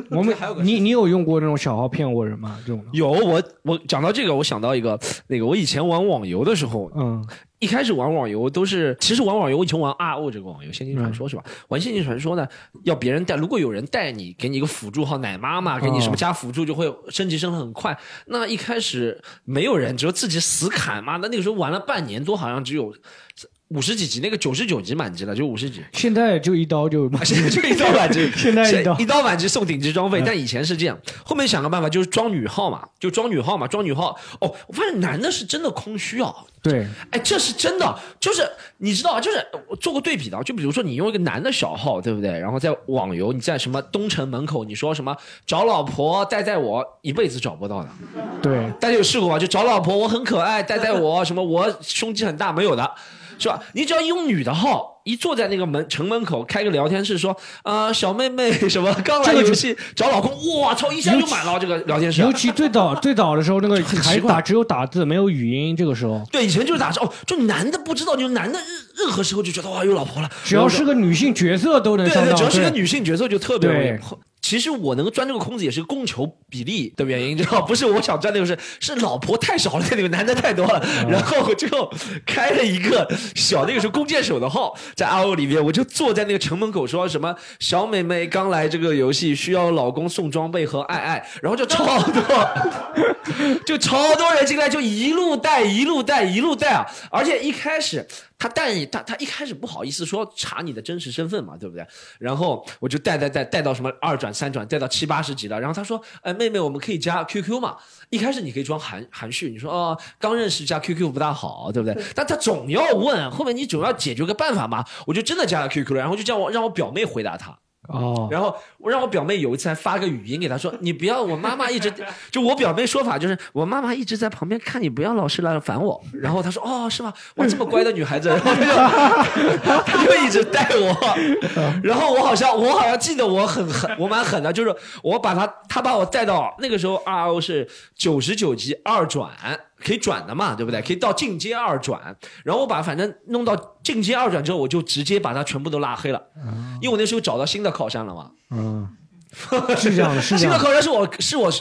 我们还有个你你有用过那种小号骗过人吗？这种？有我我讲到这个，我想到一个那个，我以前玩网游的时候，嗯一开始玩网游都是，其实玩网游我以前玩 RO 这个网游《仙境传说》是吧？玩《仙境传说》呢，要别人带，如果有人带你，给你一个辅助号奶妈嘛，给你什么加辅助就会升级升的很快。那一开始没有人，只有自己死砍嘛。那那个时候玩了半年多，好像只有五十几级，那个九十九级满级了，就五十级。现在就一刀就啊 现在就一刀满级，现在一刀一刀满级送顶级装备，嗯但以前是这样。后面想个办法，就是装女号嘛，就装女号嘛，装女号。哦，我发现男的是真的空虚啊。对哎，这是真的，就是你知道啊，就是我做过对比的，就比如说你用一个男的小号，对不对？然后在网游，你在什么东城门口，你说什么找老婆带带我，一辈子找不到的。对，大家有试过吗？就找老婆，我很可爱，带带我，什么我胸肌很大，没有的，是吧？你只要用女的号，一坐在那个门城门口开个聊天室，说啊、呃小妹妹 什么刚来游戏找老公，我操，一下就满了这个聊天室。尤其最早 最早的时候，那个还打只有打字没有语音，这个时候对，以前就是打字哦，就男的不知道，就男的任任何时候就觉得哇有老婆了，只要是个女性角色都能对对。只要是个女性角色就特别容易对。其实我能钻这个空子也是供求比例的原因，知道不是我想钻那个是是老婆太少了，在里面男的太多了，嗯。然后我就开了一个小那个时候弓箭手的号，在 RO 里面，我就坐在那个城门口说什么小美眉刚来这个游戏需要老公送装备和爱爱，然后就超多，就超多人进来就一路带一路带一路带啊，而且一开始。他带你，他他一开始不好意思说查你的真实身份嘛，对不对？然后我就带带带带到什么二转三转，带到七八十级了。然后他说：“哎，妹妹，我们可以加 QQ 嘛？一开始你可以装含含蓄，你说哦，刚认识加 QQ 不大好，对不对？但他总要问，后面你总要解决个办法嘛。我就真的加了 QQ 了，然后就叫我让我表妹回答他。哦，然后我让我表妹有一次还发个语音给她说：“你不要，我妈妈一直 就我表妹说法就是我妈妈一直在旁边看你，不要老是来烦我。”然后她说：“哦，是吗？哇，这么乖的女孩子。”然后她就她就一直带我。然后我好像我好像记得我很狠，我蛮狠的，就是我把她她把我带到那个时候 RO 是九十九级二转。可以转的嘛，对不对？可以到进阶二转，然后我把反正弄到进阶二转之后，我就直接把他全部都拉黑了，因为我那时候找到新的靠山了嘛。嗯，是这样的，是这新的新的。考山是我是我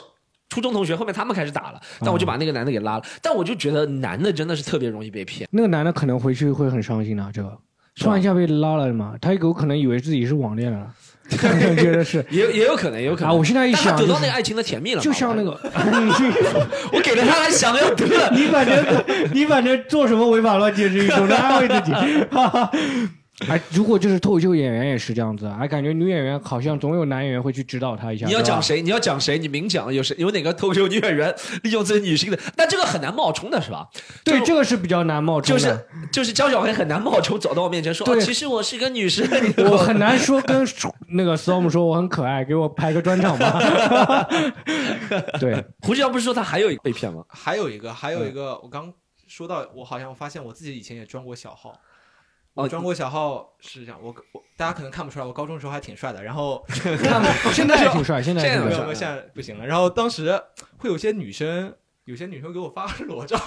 初中同学，后面他们开始打了，但我就把那个男的给拉了。但我就觉得男的真的是特别容易被骗。那个男的可能回去会很伤心的，这个突然一下被拉了嘛，他有可能以为自己是网恋了。觉得是。也也有可能，也有可能。啊我现在一想到那个爱情的甜蜜了嘛，就像那个，我给了他，他想的要得了。你反正你反正做什么违法乱纪的事情，总是安慰自己。哎，如果就是脱口秀演员也是这样子，哎，感觉女演员好像总有男演员会去指导她一下。你要讲？谁？你要讲谁？你明讲，有谁？有哪个脱口秀女演员利用自己女性的？但这个很难冒充的是吧？对，这个是比较难冒充的就。是就是江小黑很难冒充走到我面前说，哦其实我是一个女生。我很难说跟那个 storm 说我很可爱，给我拍个专场吧。对，胡志阳不是说他还有一个被骗吗？还有一个，还有一个，我刚说到，我好像发现我自己以前也装过小号。哦我装过小号是这样，我我大家可能看不出来，我高中的时候还挺帅的。然后 现在挺帅，现在现在没有，现在不行了。然后当时会有些女生，有些女生给我发裸照，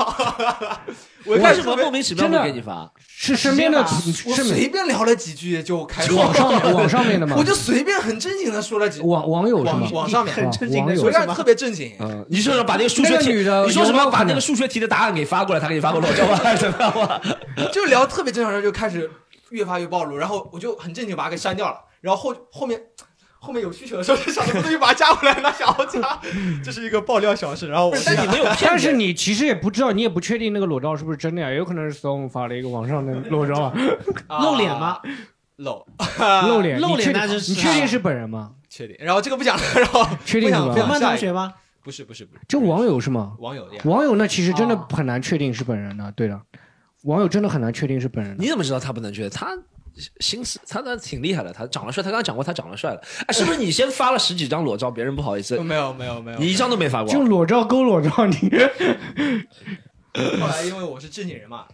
我一开为什么始莫名其妙真的会给你发？是身边的，我是随便聊了几句就开始网上面网上面的吗？我就随便很正经的说了几网网友是吗网？网上面很正经的特别正经。嗯，你说说把那个数学题，你说什么把那个数学题的答案给发过来，他给你发个裸照 吗？还是怎么样吗？就聊特别正常的时候就开始越发越暴露，然后我就很正经把它给删掉了，然后后后面。后面有需求的时候就想着不对，就把他加回来，那小号加，这是一个爆料小事。然后我但你没有 骗但是你其实也不知道，你也不确定那个裸照是不是真的呀，有可能是 storm 发了一个网上的裸照啊，露脸吗？露，露脸，露脸你确定那就是你确定是本人吗？确定。然后这个不讲了，然后确定是吧不想同班同学吗？不是不是不是，就网友是吗？网友呀，网友那其实真的哦很难确定是本人的，对的，网友真的很难确定是本人。你怎么知道他不能确定？他心思他他挺厉害的，他长得帅。他刚刚讲过他长得帅了。哎，是不是你先发了十几张裸照，别人不好意思，没有没有没有。你一张都没发过就？裸照勾裸照，你 后来因为我是正经人嘛，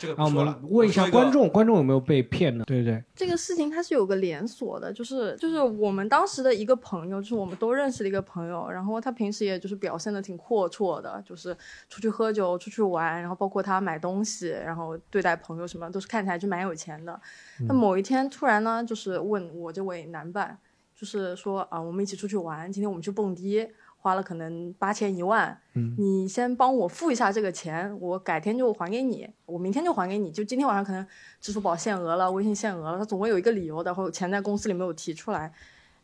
这个啊，我们不说了。问一下观，众，观众有没有被骗呢？对不对？这个事情它是有个连锁的，就是就是我们当时的一个朋友，就是我们都认识的一个朋友，然后他平时也就是表现的挺阔绰的，就是出去喝酒、出去玩，然后包括他买东西，然后对待朋友什么都是看起来就蛮有钱的。那某一天突然呢，就是问我这位男伴，就是说啊，我们一起出去玩，今天我们去蹦迪。花了可能八千一万，你先帮我付一下这个钱，我改天就还给你，我明天就还给你，就今天晚上可能支付宝限额了，微信限额了，他总会有一个理由的，或者钱在公司里没有提出来，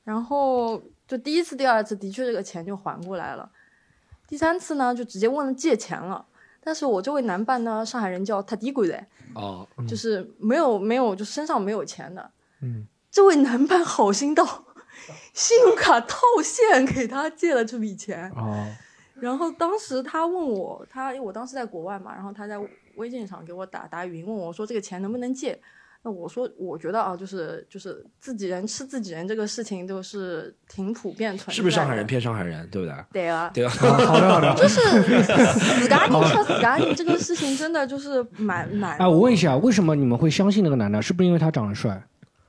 然后就第一次、第二次的确这个钱就还过来了，第三次呢就直接问了借钱了，但是我这位男伴呢，上海人叫他低鬼的，哦，就是没有没有就身上没有钱的，嗯，这位男伴好心到信用卡套现给他借了这笔钱，哦，然后当时他问我，他因为我当时在国外嘛，然后他在微信上给我打打语音问我说这个钱能不能借？那我说我觉得啊，就是就是自己人吃自己人这个事情就是挺普遍存在的，是不是上海人？骗上海人，对不对？对啊，对啊，好的好的。就是死嘎你吃死嘎你这个事情真的就是蛮蛮哎，我问一下，为什么你们会相信那个男的？是不是因为他长得帅？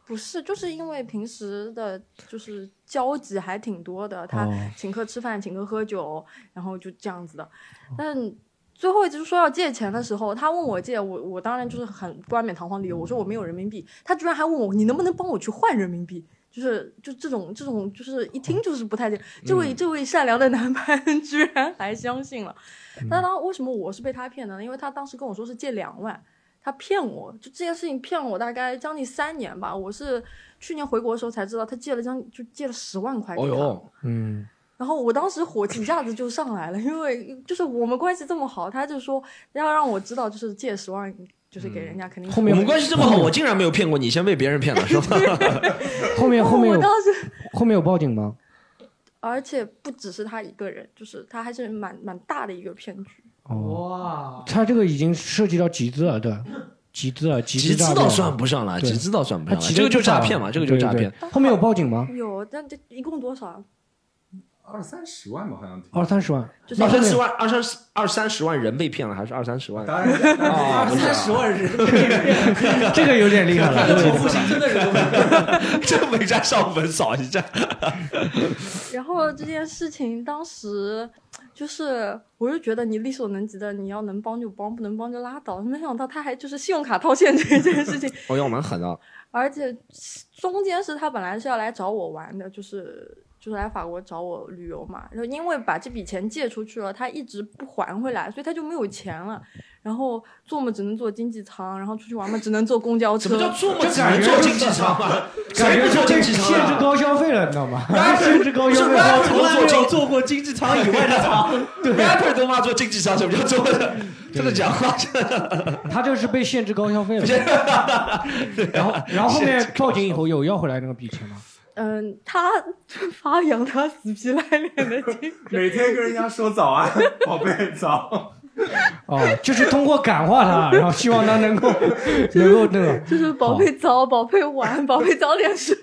不是，就是因为平时的，就是交集还挺多的，他哦请客吃饭，请客喝酒，然后就这样子的。但最后就是说要借钱的时候，他问我借，我我当然就是很冠冕堂皇理由，我说我没有人民币，他居然还问我你能不能帮我去换人民币。就是就这种这种，就是一听就是不太对。这位这位善良的男伴 居然还相信了。但当为什么我是被他骗的呢？因为他当时跟我说是借两万，他骗我，就这件事情骗了我大概将近三年吧。我是去年回国的时候才知道，他借了将就借了十万块给他。哦哟，嗯，然后我当时火气一下子就上来了，因为就是我们关系这么好，他就说要让我知道，就是借十万就是给人家肯定是后面我们关系这么好，我竟然没有骗过你，先被别人骗了是吧？后面后面我当时，后面有报警吗？而且不只是他一个人，就是他还是蛮蛮大的一个骗局。哦，哇，他这个已经涉及到集资了，对，集资了，集集资倒算不上了，集资倒算不上了，这个就是诈骗嘛，这个就是诈骗。。后面有报警吗？有，但这一共多少啊？二三十万吧，好像。二三十万，就是二三十万，二三十二三十万人被骗了，还是二三十万？当然，啊不是三十万人被骗，这个有点厉害了。重复新增的人都没有。这上坟扫一下。然后这件事情当时就是，我就觉得你力所能及的，你要能帮就帮，不能帮就拉倒。没想到他还就是信用卡套现这件事情，哦要，蛮狠的。而且中间是他本来是要来找我玩的，就是就是来法国找我旅游嘛。然后因为把这笔钱借出去了，他一直不还回来，所以他就没有钱了。然后坐嘛只能坐经济舱，然后出去玩嘛只能坐公交车。什么叫坐嘛只能感觉坐经济舱嘛？感觉谁不坐就被经济舱限制啊？高消费了，你知道吗？限制高消费是。从来没有坐过经济舱以外的舱。rapper 都骂坐经济舱，什么叫坐的？这个讲话真的 他就是被限制高消费了。然后，然后后面报警以后有要回来那个笔钱吗？嗯，他发扬他死皮赖脸的精神。每天跟人家说早安，宝贝早。哦，就是通过感化他，然后希望他能够 能够那个。就是宝贝早，宝贝晚，宝贝早点睡，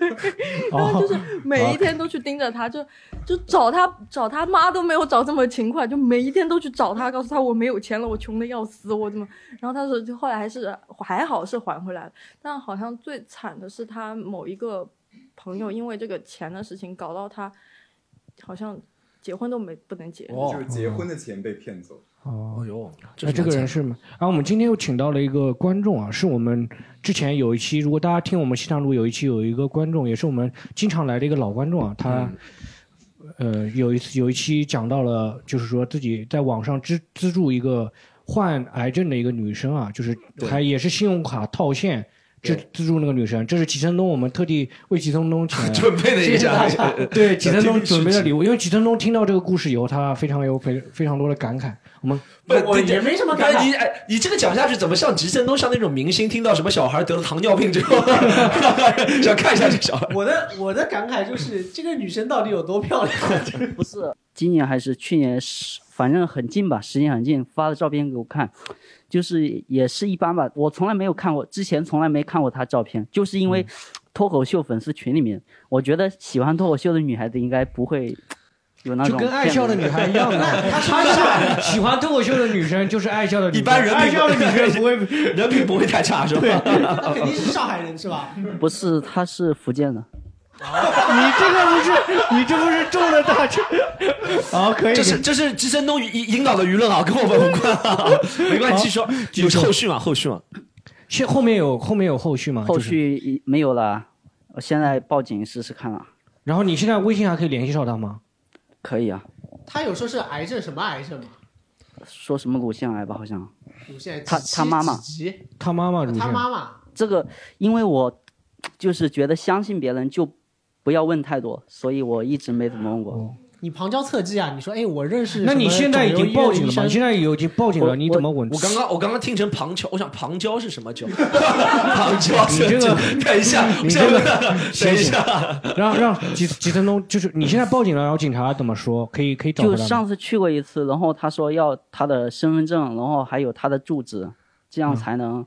然后就是每一天都去盯着他，就就找他找他妈都没有找这么勤快，就每一天都去找他，告诉他我没有钱了，我穷的要死，我怎么？然后他说，就后来还是还好是还回来了，但好像最惨的是他某一个朋友因为这个钱的事情搞到他好像结婚都没不能结。哦就是结婚的钱被骗走。哦，哦呦，那这个人是吗？然后我们今天又请到了一个观众啊，是我们之前有一期，如果大家听我们西塘路有一期有一个观众，也是我们经常来的一个老观众啊，他。呃，有一次有一期讲到了，就是说自己在网上资资助一个患癌症的一个女生啊，就是还也是信用卡套现资资助那个女生，这是齐承东我们特地为齐承东请来 准备的一下，对齐承东准备的礼物，因为齐承东听到这个故事以后，他非常有非非常多的感慨。我们不，我也没什么感慨你哎，你这个讲下去，怎么像吉森东像那种明星，听到什么小孩得了糖尿病之后，想看一下这小孩。我的我的感慨就是，这个女生到底有多漂亮？不是今年还是去年是，反正很近吧，时间很近，发的照片给我看，就是也是一般吧。我从来没有看过，之前从来没看过她照片，就是因为脱口秀粉丝群里面，我觉得喜欢脱口秀的女孩子应该不会 有那种就跟爱笑的女孩一样 的，她是喜欢脱口秀的女生，就是爱笑的女生。一般人爱笑的女生不会。人品不会太差，是吧？她肯定是上海人是吧？不是，她是福建的。你这个不是，你这不是中了大奖？好，可以。这是这是吉森东引引导的舆论啊，跟我们无关啊，没关系，说有后续吗，后续吗。现后面有后面有后续吗？后续没有了，我现在报警试试看了。然后你现在微信还可以联系上他吗？可以啊，他有说是癌症，什么癌症吗？说什么乳腺癌吧，好像乳腺癌。他他妈妈他妈妈乳腺她妈妈这个，因为我就是觉得相信别人就不要问太多，所以我一直没怎么问过。你旁敲侧击啊！你说，哎，我认识什么那你现在已经报警了吗？你现在已经报警了，你怎么稳？我刚刚我刚刚听成旁敲，我想旁敲是什么胶？旁敲你这个等一下，你这个等一下，让让几几分钟，就是你现在报警了，然后警察怎么说？可以可以找就？上次去过一次，然后他说要他的身份证，然后还有他的住址，这样才能。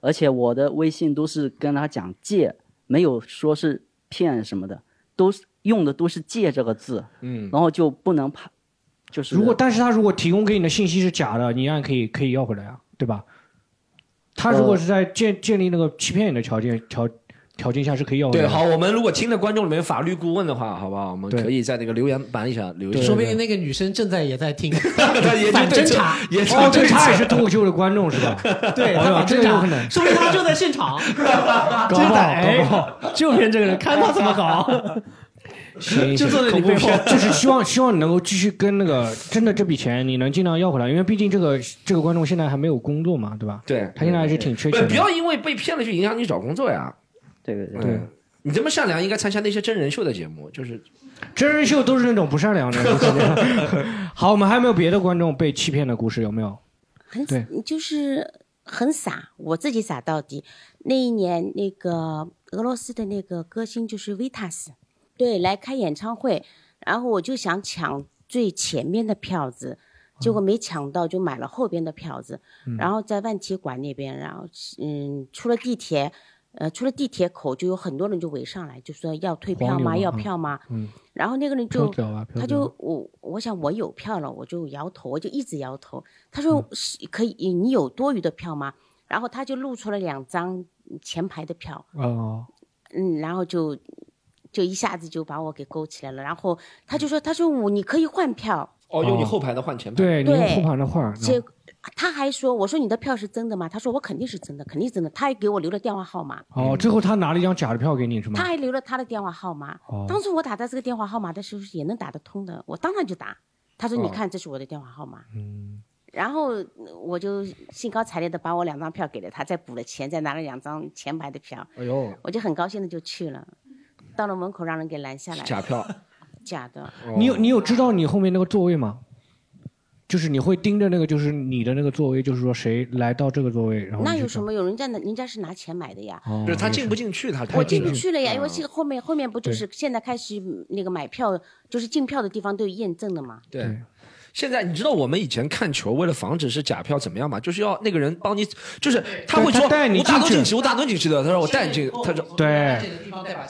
而且我的微信都是跟他讲借，没有说是骗什么的，都是用的都是借这个字，嗯，然后就不能怕，就是如果但是他如果提供给你的信息是假的，你一样可以可以要回来啊，对吧？他如果是在建建立那个欺骗你的条件条条件下是可以要的对，好，我们如果听的观众里面有法律顾问的话，好不好？我们可以在那个留言板一下留言，说不定那个女生正在也在听，他研究反侦查，研究哦，对，对他也是脱口秀的观众是吧？对，哎呀她反侦查，这个有可能说不定她就在现场，搞不好真的，哎搞，就骗这个人，看他怎么搞。行，就行坐在你背后就是希望希望你能够继续跟那个真的这笔钱你能尽量要回来，因为毕竟这个这个观众现在还没有工作嘛，对吧？对，他现在还是挺缺钱。不要因为被骗了就影响你找工作呀。对对对，对，你这么善良，应该参加那些真人秀的节目，就是真人秀都是那种不善良的。好，我们还有没有别的观众被欺骗的故事？有没有？很对就是很傻，我自己傻到底。那一年，那个俄罗斯的那个歌星就是 Vitas，对，来开演唱会，然后我就想抢最前面的票子，结果没抢到，就买了后边的票子，然后在万体馆那边，然后嗯，出了地铁。呃，出了地铁口就有很多人就围上来，就说要退票吗？要票吗？嗯，然后那个人就啊他就我我想我有票了，我就摇头，我就一直摇头。他说是可以，你有多余的票吗？然后他就露出了两张前排的票，哦，嗯，然后就就一下子就把我给勾起来了。然后他就说，他说我你可以换票，哦，用你后排的换前排。对，你用对后排的换，结他还说，我说你的票是真的吗？他说我肯定是真的，肯定是真的。他还给我留了电话号码，哦，最后他拿了一张假的票给你是吗他？还留了他的电话号码。哦当时我打的这个电话号码的时候也能打得通的，我当然就打。他说：“哦你看，这是我的电话号码。”嗯，然后呃我就兴高采烈的把我两张票给了他，再补了钱，再拿了两张前排的票，哎呦，我就很高兴的就去了。到了门口让人给拦下来，假票，假的。你有你有知道你后面那个座位吗？就是你会盯着那个，就是你的那个座位，就是说谁来到这个座位，然后？那有什么？有人家拿人家是拿钱买的呀。哦就是他进不进？去，他我进不去了呀，因为啊这个后面后面不就是现在开始嗯那个买票，就是进票的地方都有验证的嘛。对对。现在你知道我们以前看球，为了防止是假票怎么样吗？就是要那个人帮你，就是他会说我打进去都进去，我打都进去的。他说我带你进，他说对，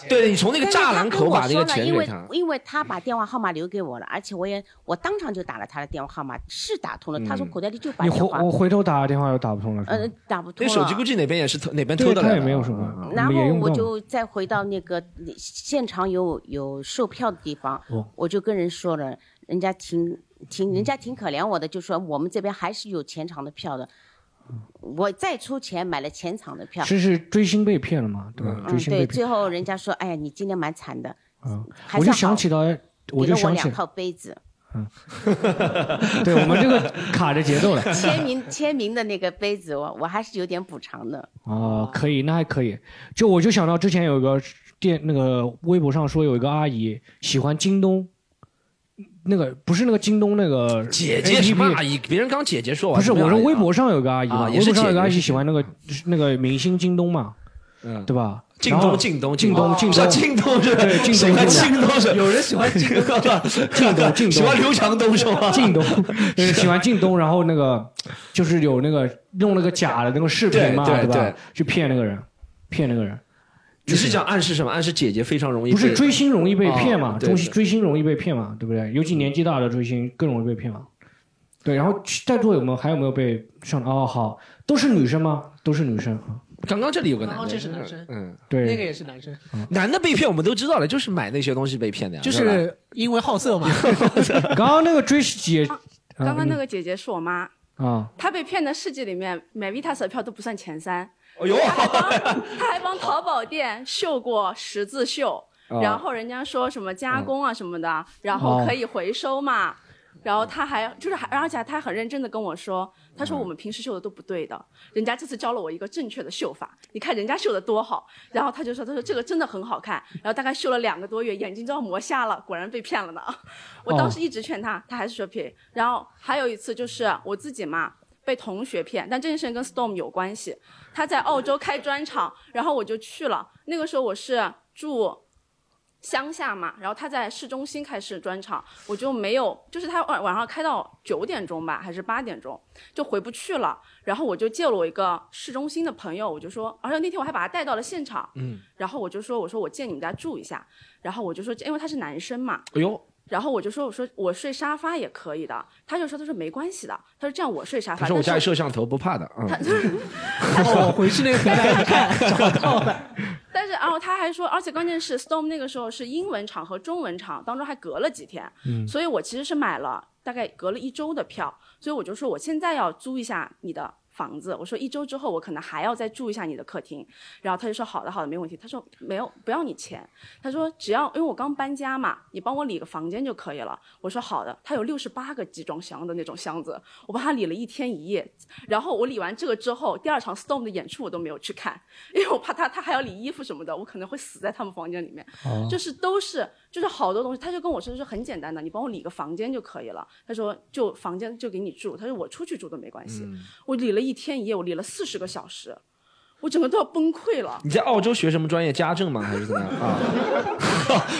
对你从那个栅栏口把那个钱因为给他。因为他把电话号码留给我了，而且我也我当场就打了他的电话号码，是打通了。他说口袋里就把你电话，回我回头打个电话又打不通了，嗯呃？，打不通。那手机估计哪边也是偷，哪边偷的来的。他也没有什么嗯，然后我就再回到那个现场有有售票的地方，哦我就跟人说了，人家挺挺人家挺可怜我的，就说我们这边还是有前场的票的，我再出钱买了前场的票。是是追星被骗了嘛，对吧？嗯，对，星被骗。最后人家说，哎呀，你今天蛮惨的，嗯，我就想起到，我给了我就想起两，套杯子，嗯对我们这个卡着节奏了。签名签名的那个杯子，我我还是有点补偿的。哦，可以，那还可以。就我就想到之前有一个电那个微博上说有一个阿姨喜欢京东，那个不是那个京东那个姐姐什么阿姨？别人刚姐姐说完，不是，我说微博上有个阿姨嘛，啊微博上有个阿姨喜欢那个那个明星京东嘛，嗯，对吧？靳然后东，京东，京东，靳是吧东，京东是对靳喜欢东靳靳东是有人喜欢京东，京东，喜欢，刘强东是吧？京东，喜欢京东，然后那个就是有那个用那个假的那个视频嘛，对对对？去骗那个人，骗那个人。你是讲暗示什么？暗示姐姐非常容易不是追星容易被骗嘛？追哦对对追星容易被骗嘛？对不对？尤其年纪大的追星更容易被骗嘛。对，然后在座有没有还有没有被上？哦，好，都是女生吗？都是女生啊。刚刚这里有个男这是男生嗯，对，那个也是男生，男的被骗我们都知道了，就是买那些东西被骗的呀，就是因为好色嘛。刚刚那个追姐，刚刚那个个姐姐是我妈，啊，她被骗的事迹里面买 Vitas 的票都不算前三，哎呦，他 还帮淘宝店绣过十字绣，啊然后人家说什么加工啊什么的，然后可以回收嘛。然后他还就是还，而且他还很认真的跟我说，他说我们平时绣的都不对的，人家这次教了我一个正确的绣法，你看人家绣的多好。然后他就说，他说这个真的很好看。然后大概绣了两个多月，眼睛都要磨瞎了，果然被骗了呢。我当时一直劝他，他还是说骗。然后还有一次就是我自己嘛。被同学骗，但这件事情跟 Storm 有关系。他在澳洲开专场，然后我就去了。那个时候我是住乡下嘛，然后他在市中心开始专场，我就没有，就是他晚晚上开到九点钟吧，还是八点钟，就回不去了。然后我就借了我一个市中心的朋友，我就说，而且那天我还把他带到了现场，嗯，然后我就说，我说我借你们家住一下，然后我就说，因为他是男生嘛，哎呦，然后我就说，我说我睡沙发也可以的，他就说，他说没关系的，他说这样我睡沙发，他说我家里摄像头不怕的，嗯，哦，回去那个平台一看，找到了。但是，然后他还说，而且关键是 Storm 那个时候是英文场和中文场当中还隔了几天，嗯。所以我其实是买了大概隔了一周的票，所以我就说我现在要租一下你的房子，我说一周之后我可能还要再住一下你的客厅，然后他就说好的好的没问题，他说没有不要你钱，他说只要因为我刚搬家嘛，你帮我理个房间就可以了，我说好的，他有六十八个集装箱的那种箱子，我帮他理了一天一夜，然后我理完这个之后，第二场 Storm 的演出我都没有去看，因为我怕他他还要理衣服什么的，我可能会死在他们房间里面。哦。就是都是就是好多东西，他就跟我说是很简单的，你帮我理个房间就可以了。他说就房间就给你住，他说我出去住都没关系。我理了一天一夜，我理了四十个小时，我整个都要崩溃了。你在澳洲学什么专业？家政吗？还是怎么样啊？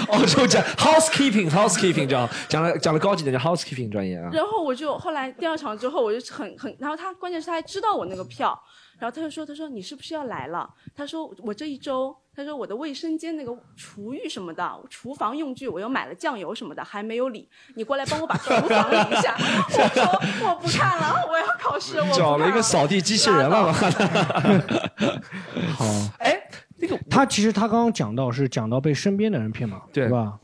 澳洲讲 housekeeping，housekeeping 讲讲了讲了高级点叫 housekeeping 专业啊。然后我就后来第二场之后，我就很很，然后他关键是他还知道我那个票，然后他就说，他说你是不是要来了？他说我这一周，他说我的卫生间那个厨浴什么的，厨房用具我又买了酱油什么的还没有理，你过来帮我把厨房理一下。我说我不看了，我要考试，我找了一个扫地机器人了拉倒嘛？好。哎，那个他其实他刚刚讲到是讲到被身边的人骗嘛，对对吧？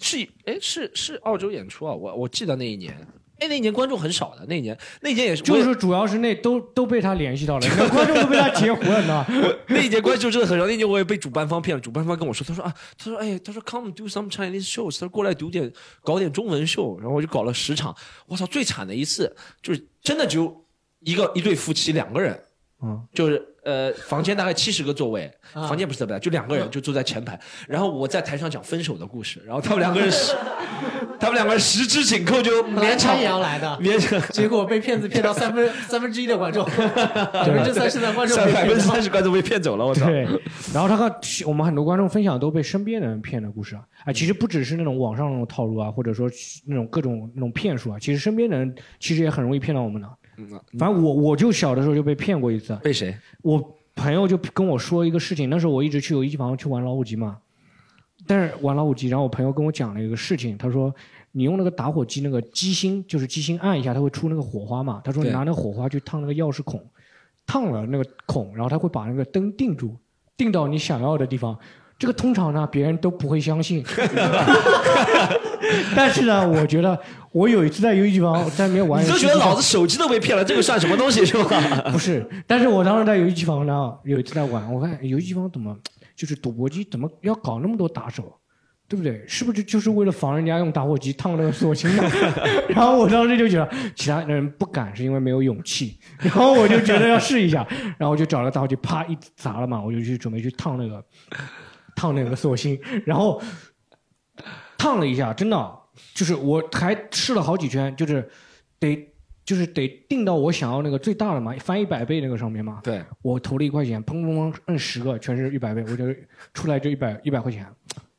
是哎是是澳洲演出啊，我我记得那一年哎，那一年观众很少的，那一年那一年也是，就是主要是那都都被他联系到了，那观众都被他截胡了，你知道吗？那一年观众真的很少，那年我也被主办方骗了。主办方跟我说，他说啊，他说哎，他说 come do some Chinese shows，他说过来读点搞点中文秀，然后我就搞了十场。我操，最惨的一次就是真的只有一个一对夫妻两个人，嗯，就是呃房间大概七十个座位，啊房间不是特别大，就两个人就坐在前排，然后我在台上讲分手的故事，然后他们两个人十 他们两个十指紧扣就勉强本来他也要来的，勉强。结果被骗子骗到三分 三分之一的观众，百分之三十的观众百分之三。十观众被骗走了，我操！对，然后他看我们很多观众分享都被身边的人骗的故事啊，哎，其实不只是那种网上那种套路啊，或者说那种各种那种骗术啊，其实身边的人其实也很容易骗到我们的。嗯反正我我就小的时候就被骗过一次，被谁？我朋友就跟我说一个事情，那时候我一直去游戏房去玩老虎机嘛，但是玩老虎机，然后我朋友跟我讲了一个事情，他说你用那个打火机那个机芯，就是机芯按一下，它会出那个火花嘛，他说你拿那个火花去烫那个钥匙孔，烫了那个孔，然后它会把那个灯定住，定到你想要的地方。这个通常呢，别人都不会相信。但是呢，我觉得我有一次在游戏机房在里面玩你都觉得老子手机都被骗了，这个算什么东西是吧？不是，但是我当时在游戏机房呢，有一次在玩，我发现游戏机房怎么就是赌博机怎么要搞那么多打手，对不对？是不是就是为了防人家用打火机烫那个锁芯呢？然后我当时就觉得其他人不敢是因为没有勇气，然后我就觉得要试一下，然后我就找了个打火机，啪一砸了嘛，我就去准备去烫那个烫那个锁芯，然后烫了一下，真的就是我还试了好几圈，就是得就是得定到我想要那个最大的嘛，翻一百倍那个上面嘛。对，我投了一块钱，砰砰砰摁十个，全是一百倍，我就出来就一百一百块钱，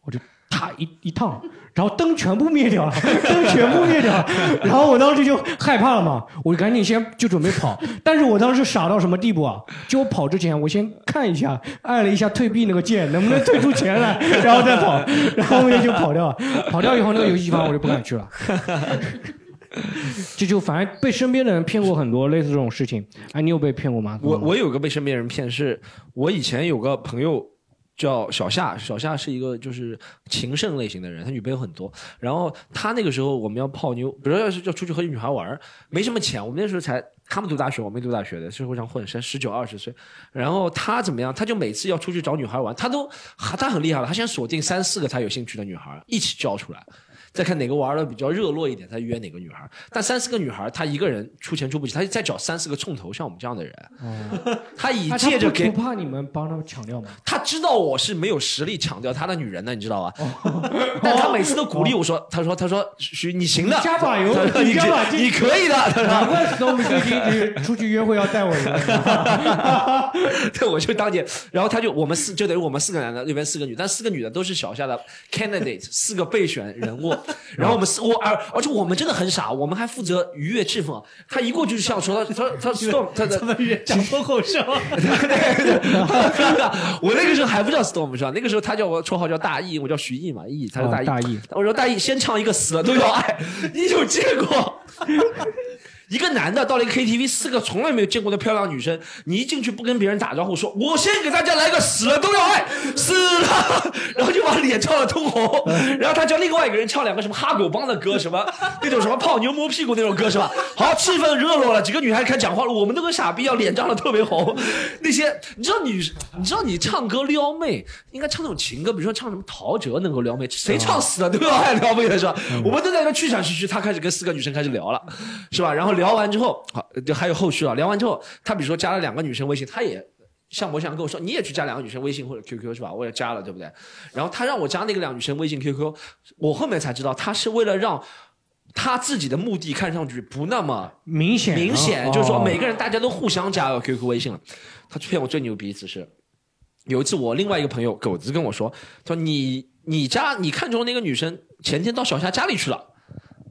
我就啪一一烫，然后灯全部灭掉了，灯全部灭掉了，然后我当时就害怕了嘛，我就赶紧先就准备跑，但是我当时傻到什么地步啊？就我跑之前，我先看一下，按了一下退币那个键，能不能退出钱来，然后再跑，然后后面就跑掉了，跑掉以后那个游戏房我就不敢去了。这就反正被身边的人骗过很多类似这种事情，哎，你有被骗过吗？我我有个被身边人骗，是我以前有个朋友叫小夏，小夏是一个就是情圣类型的人，他女朋友很多。然后他那个时候我们要泡妞，比如说要是要出去和女孩玩，没什么钱，我们那时候才他们读大学，我没读大学的，社会上混，才十九二十岁。然后他怎么样？他就每次要出去找女孩玩，他都他很厉害了，他先锁定三四个他有兴趣的女孩一起叫出来。再看哪个玩的比较热络一点，他约哪个女孩。但三四个女孩，他一个人出钱出不起，他就再找三四个冲头，像我们这样的人。哦，他以那借着给不不怕你们帮他们抢掉吗？他知道我是没有实力抢掉他的女人的，你知道吧？哦 但他每次都鼓励我说：“他说，他说，徐，你行的，加把油你你加把劲你可以的。”他难说怪 Storm 最近出去约会要带我一个。“对，我就当姐。”然后他就我们四就等于我们四个男的，那边四个女，但四个女的都是小夏的 candidate，四个备选人物。然后我们四我而而且我们真的很傻，我们还负责愉悦气氛。他一过去就笑说他他他 storm 他他讲脱口秀，我那个时候还不叫 Storm 是吧？那个时候他叫我绰号叫大义，我叫徐毅嘛，毅，他叫大义。哦大义我说大义先唱一个死了都要爱，你有见过？一个男的到了一个 KTV，四个从来没有见过的漂亮女生，你一进去不跟别人打招呼，说我先给大家来个死了都要爱，死了，然后就把脸唱得通红，然后他叫另外一个人唱两个什么哈狗帮的歌，什么那种什么泡妞摸屁股那种歌是吧？好，气氛热络了，几个女孩开始讲话了，我们都跟傻逼一样，脸涨得特别红。那些你知道女，你知道你唱歌撩妹应该唱那种情歌，比如说唱什么陶喆能够撩妹，谁唱死了都要爱撩妹的是吧？我们都在那边气喘吁吁，他开始跟四个女生开始聊了，是吧？然后聊完之后，好，就还有后续啊。聊完之后，他比如说加了两个女生微信，他也。像模像样跟我说，你也去加两个女生微信或者 QQ 是吧？我也加了，对不对？然后他让我加那个两个女生微信 QQ，我后面才知道他是为了让他自己的目的看上去不那么明显明显，哦就是说每个人大家都互相加了 QQ 微信了。他骗我最牛逼一次是，有一次我另外一个朋友狗子跟我说，他说你你家你看中那个女生前天到小夏家里去了。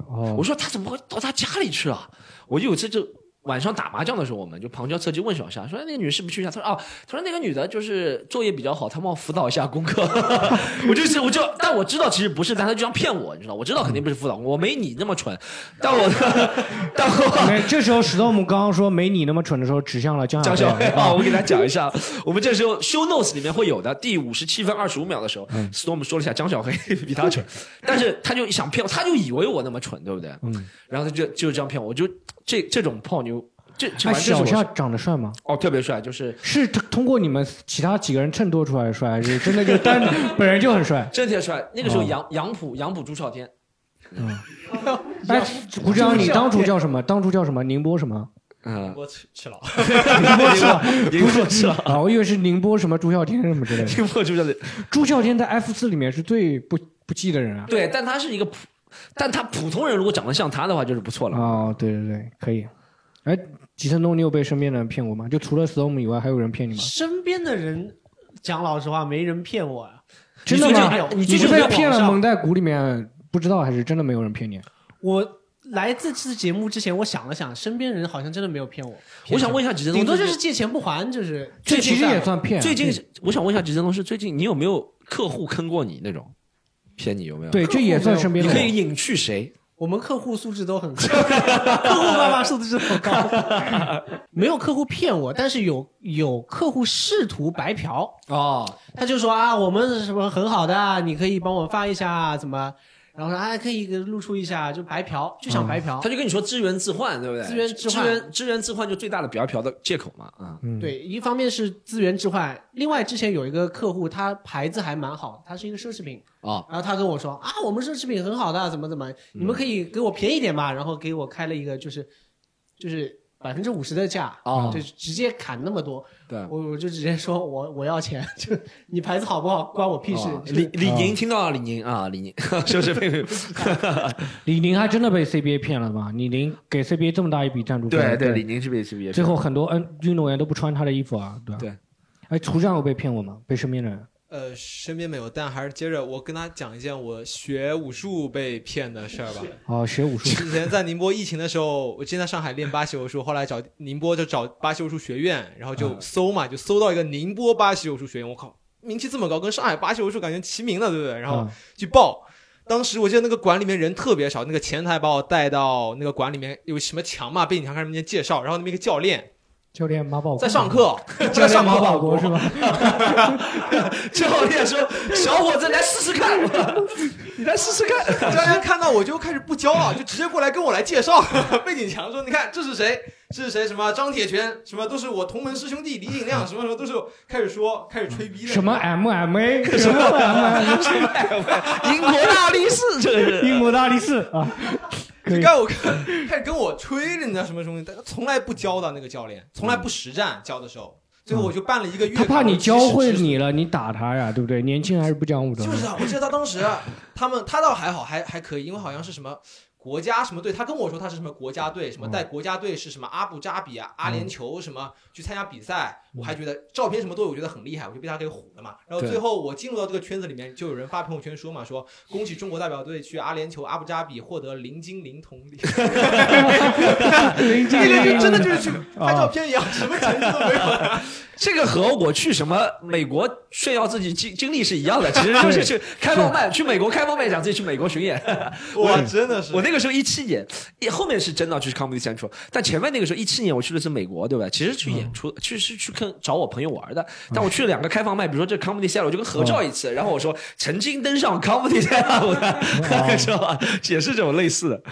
哦我说他怎么会到他家里去了？我就有一次就晚上打麻将的时候，我们就旁敲侧击问小夏说：“哎那个女士不去一下？”他说：“哦，他说那个女的就是作业比较好，她帮我辅导一下功课。”我就是我就，但我知道其实不是，但他就想骗我，你知道？我知道肯定不是辅导，我没你那么蠢，但我 但我没，这时候史多姆刚刚说没你那么蠢的时候，指向了江江小黑啊啊，我给大家讲一下，我们这时候 show notes 里面会有的，第五十七分二十五秒的时候，Storm 说了一下江小黑比他蠢，但是他就想骗我，他就以为我那么蠢，对不对？嗯，然后他就就这样骗我，我就这这种泡妞，这这哎，完全是我小夏长得帅吗？哦，特别帅，就是是通过你们其他几个人衬托出来的帅，还是真的就单 本人就很帅？真的挺帅。那个时候哦杨杨浦杨浦朱少天，哎，胡志阳，你当初叫什么？当初叫什么？宁波什么？嗯，我吃吃了，宁波是吧？宁波是吧啊，我以为是宁波什么朱孝天什么之类的。宁波朱孝天，朱孝天在 F 四里面是最不不济的人啊。对，但他是一个普，但他普通人如果长得像他的话，就是不错了。哦，对对对，可以。哎，吉森东，你有被身边的人骗过吗？就除了 Storm 以外，还有人骗你吗？身边的人讲老实话，没人骗我呀。真的吗？你你是被骗了蒙在鼓里面不知道，还是真的没有人骗你？我来这次节目之前，我想了想，身边人好像真的没有骗我。我想问一下吉森东，顶多就是借钱不还，就是这其实也算骗。最近我想问一下吉森东，是最近你有没有客户坑过你那种骗你有没有？对这也算身边的你可以隐去谁？我们客户素质都很高，客户妈妈素质很高。没有客户骗我，但是有有客户试图白嫖哦，他就说啊，我们什么很好的，你可以帮我发一下怎么，然后说啊可以给露出一下，就白嫖，就想白嫖。他就跟你说资源置换，对不对？资源置换资源资源置换就最大的白嫖的借口嘛，啊、嗯，对，一方面是资源置换，另外之前有一个客户，他牌子还蛮好，他是一个奢侈品，哦，然后他跟我说啊，我们奢侈品很好的，怎么怎么，你们可以给我便宜点吧，然后给我开了一个就是就是百分之五十的价，哦就直接砍那么多，对，我我就直接说我我要钱，就你牌子好不好关我屁事哦。李李宁听到了，李宁啊，李宁 是不是被？李宁还真的被 CBA 骗了吗？李宁给 CBA 这么大一笔赞助费，对对，李宁是被是被最后很多嗯运动员都不穿他的衣服啊，对吧？对。哎，涂上有被骗过吗？被身边的人？呃，身边没有，但还是接着我跟他讲一件我学武术被骗的事儿吧。哦，学武术。之前在宁波疫情的时候，我之前在上海练巴西武术，后来找宁波就找巴西武术学院，然后就搜嘛，就搜到一个宁波巴西武术学院，我靠，名气这么高，跟上海巴西武术感觉齐名了，对不对？然后嗯去报。当时我记得那个馆里面人特别少，那个前台把我带到那个馆里面，有什么墙嘛，背景墙开始面介绍，然后那么一个教练教练马宝在上课，教在上马保国是吧？教练说：“小伙子来试试看，你来试试看。”教练看到我就开始不教了，就直接过来跟我来介绍背景墙，说你看这是谁，这是谁，什么张铁拳，什么都是我同门师兄弟李景亮，什么什么都是开始说，开始吹逼的。什么 MMA？什么 MMA？英国大力士，这个是英国大力士啊！可以开我开始跟我吹着，你知道什么东西，但他从来不教的那个教练，从来不实战教的时候，最后我就办了一个月他。怕你教会你了，你打他呀，对不对？年轻人还是不讲武德。就是啊，我记得他当时他们他倒还好，还还可以，因为好像是什么国家什么队，他跟我说他是什么国家队，什么带国家队是什么阿布扎比啊、阿联酋什么去参加比赛，我还觉得照片什么都有，我觉得很厉害，我就被他给唬了嘛。然后最后我进入到这个圈子里面，就有人发朋友圈说嘛，说 恭喜中国代表队去阿联酋阿布扎比获得零金零铜礼，零那个就真的就是去啊拍照片一样，什么成绩都没有。这个和我去什么美国炫耀自己经经历是一样的，其实就是去开放麦，去美国开放麦讲自己去美国巡演。我，真的是我那个时候一七年，也后面是真的去 Comedy Central，但前面那个时候一七年我去的是美国，对吧？其实去演出，去是去跟找我朋友玩的。但我去了两个开放麦，比如说这 Comedy Central，我就跟合照一次，然后我说曾经登上 Comedy Central 的，是吧？也是这种类似的。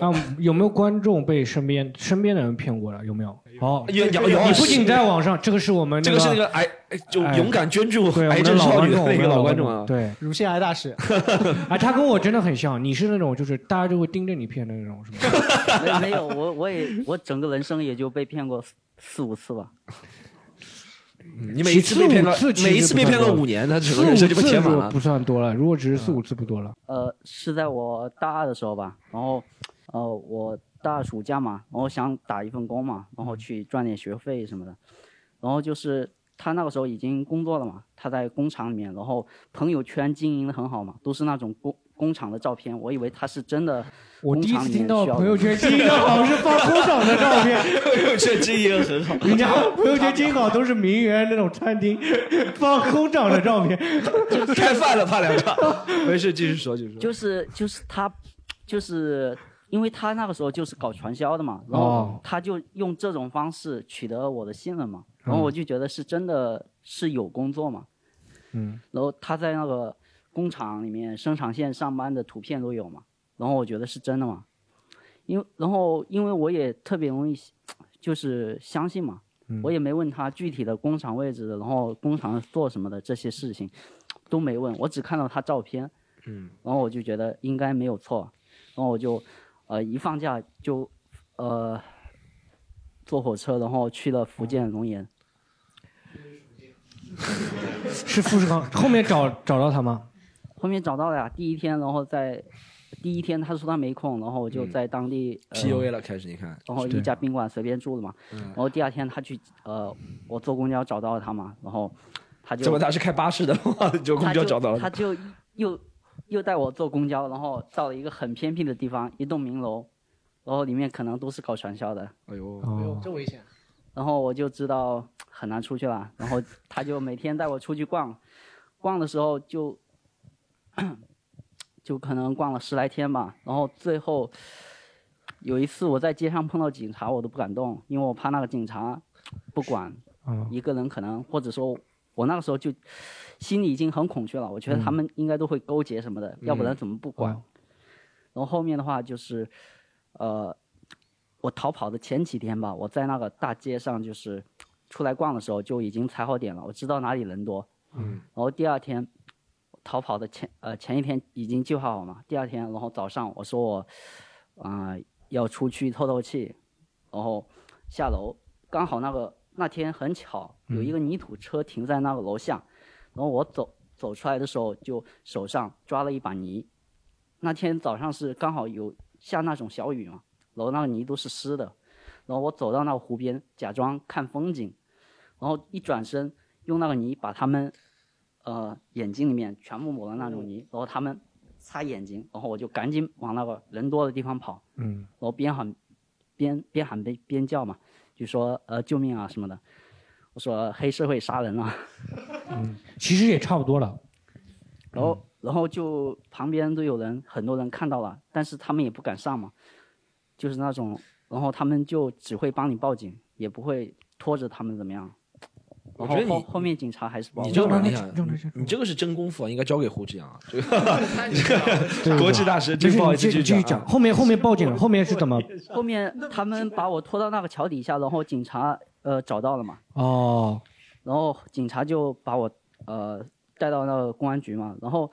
啊，有没有观众被身边身边的人骗过了？有没有？好，有有有你不仅在网上，这个是我们这个是那个癌，就勇敢捐助对癌症少女的那个老观众啊。对，乳腺癌大使，啊，他跟我真的很像，你是那种就是大家就会盯着你骗的那种，是吗？没没有，我我也我整个人生也就被骗过四四五次吧。你每一次被骗个四五次每一次被骗个不算多五年，他整个人生就被填满了。不算多了，如果只是四五次不多了。呃，是在我大二的时候吧，然后呃我大暑假嘛，然后想打一份工嘛，然后去赚点学费什么的，然后就是他那个时候已经工作了嘛，他在工厂里面，然后朋友圈经营的很好嘛，都是那种工工厂的照片，我以为他是真的 我第一工厂里面次听到朋友圈经营的好是发工厂的照片，朋友圈经营很好，人家朋友圈经营好都是名媛那种餐厅，发工厂的照片。开饭了，怕两场。没事，继续说，继续说。就是就是他，就是因为他那个时候就是搞传销的嘛，然后哦。他就用这种方式取得我的信任嘛，然后我就觉得是真的是有工作嘛，嗯，然后他在那个工厂里面生产线上班的图片都有嘛，然后我觉得是真的嘛，因为然后因为我也特别容易 就是相信嘛，我也没问他具体的工厂位置，然后工厂做什么的这些事情都没问，我只看到他照片，嗯，然后我就觉得应该没有错，然后我就呃一放假就呃坐火车，然后去了福建龙岩。是富士康后面找找到他吗？后面找到了呀，第一天，然后在第一天他说他没空，然后我就在当地、呃 PUA 了，开始你看，然后一家宾馆随便住了嘛，嗯然后第二天他去呃我坐公交找到了他嘛，然后他就怎么他是开巴士的吗？就公交找到了他就又又带我坐公交，然后到了一个很偏僻的地方，一栋名楼，然后里面可能都是搞传销的，哎呦，哎呦，这危险！然后我就知道很难出去了，然后他就每天带我出去逛，逛的时候就就可能逛了十来天吧，然后最后有一次我在街上碰到警察，我都不敢动，因为我怕那个警察不管嗯一个人，可能或者说我那个时候就心里已经很恐惧了，我觉得他们应该都会勾结什么的，要不然怎么不管？哦然后后面的话就是，呃，我逃跑的前几天吧，我在那个大街上就是出来逛的时候就已经踩好点了，我知道哪里人多。嗯。然后第二天逃跑的前呃前一天已经计划好嘛，第二天然后早上我说我啊、要出去透透气，然后下楼刚好那个那天很巧有一个泥土车停在那个楼下，然后我走走出来的时候就手上抓了一把泥。那天早上是刚好有下那种小雨嘛，然后那个泥都是湿的，然后我走到那个湖边，假装看风景，然后一转身用那个泥把他们，呃眼睛里面全部抹了那种泥，然后他们擦眼睛，然后我就赶紧往那个人多的地方跑，嗯，然后边喊边边喊边边叫嘛，就说呃救命啊什么的，我说黑社会杀人了、嗯其实也差不多了。然后然后就旁边都有人，很多人看到了，但是他们也不敢上嘛，就是那种，然后他们就只会帮你报警，也不会拖着他们怎么样。然后我觉得你后后面警察还是不好你这个你你这个是真功夫啊，应该交给胡志阳啊。这个 对国际大师，真不好意思，继续继续讲讲。。后面后面报警了，后面是怎么？后面他们把我拖到那个桥底下，然后警察呃找到了嘛，哦，然后警察就把我呃带到那个公安局嘛，然后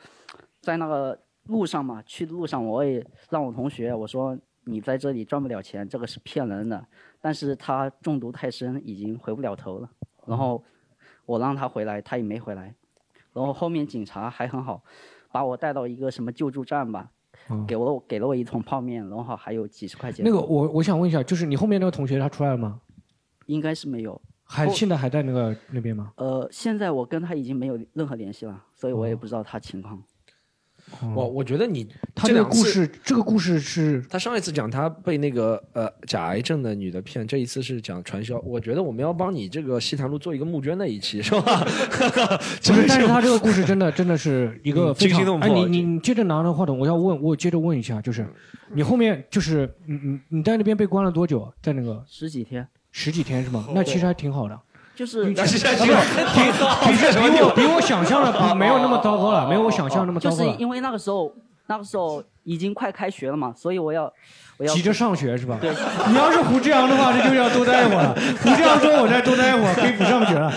在那个路上嘛，去的路上我也让我同学我说你在这里赚不了钱，这个是骗人的，但是他中毒太深，已经回不了头了。然后我让他回来，他也没回来。然后后面警察还很好，把我带到一个什么救助站吧，嗯给我给了我一桶泡面，然后还有几十块钱。那个我我想问一下，就是你后面那个同学他出来了吗？应该是没有。还现在还在那个那边吗？呃，现在我跟他已经没有任何联系了，所以我也不知道他情况。我我觉得你他这个故事，这个故事是他上一次讲他被那个呃假癌症的女的骗，这一次是讲传销。我觉得我们要帮你这个西坛路做一个募捐的一期，是吧？不是？但是 他这个故事真的真的是一个嗯非常惊心动魄哎，你你你接着拿着话筒，我要问，我接着问一下，就是你后面就是你你你在那边被关了多久？在那个十几天，十几天是吗？那其实还挺好的。就是比那是现在比比我比我想象的比没有那么糟糕了，没有我想象那么糟糕了。就是因为那个时候，那个时候已经快开学了嘛，所以我要我要急着上学是吧？对，你要是胡志阳的话，这就要多待一会儿了。胡志阳说我再多待一会儿，可以不上学了。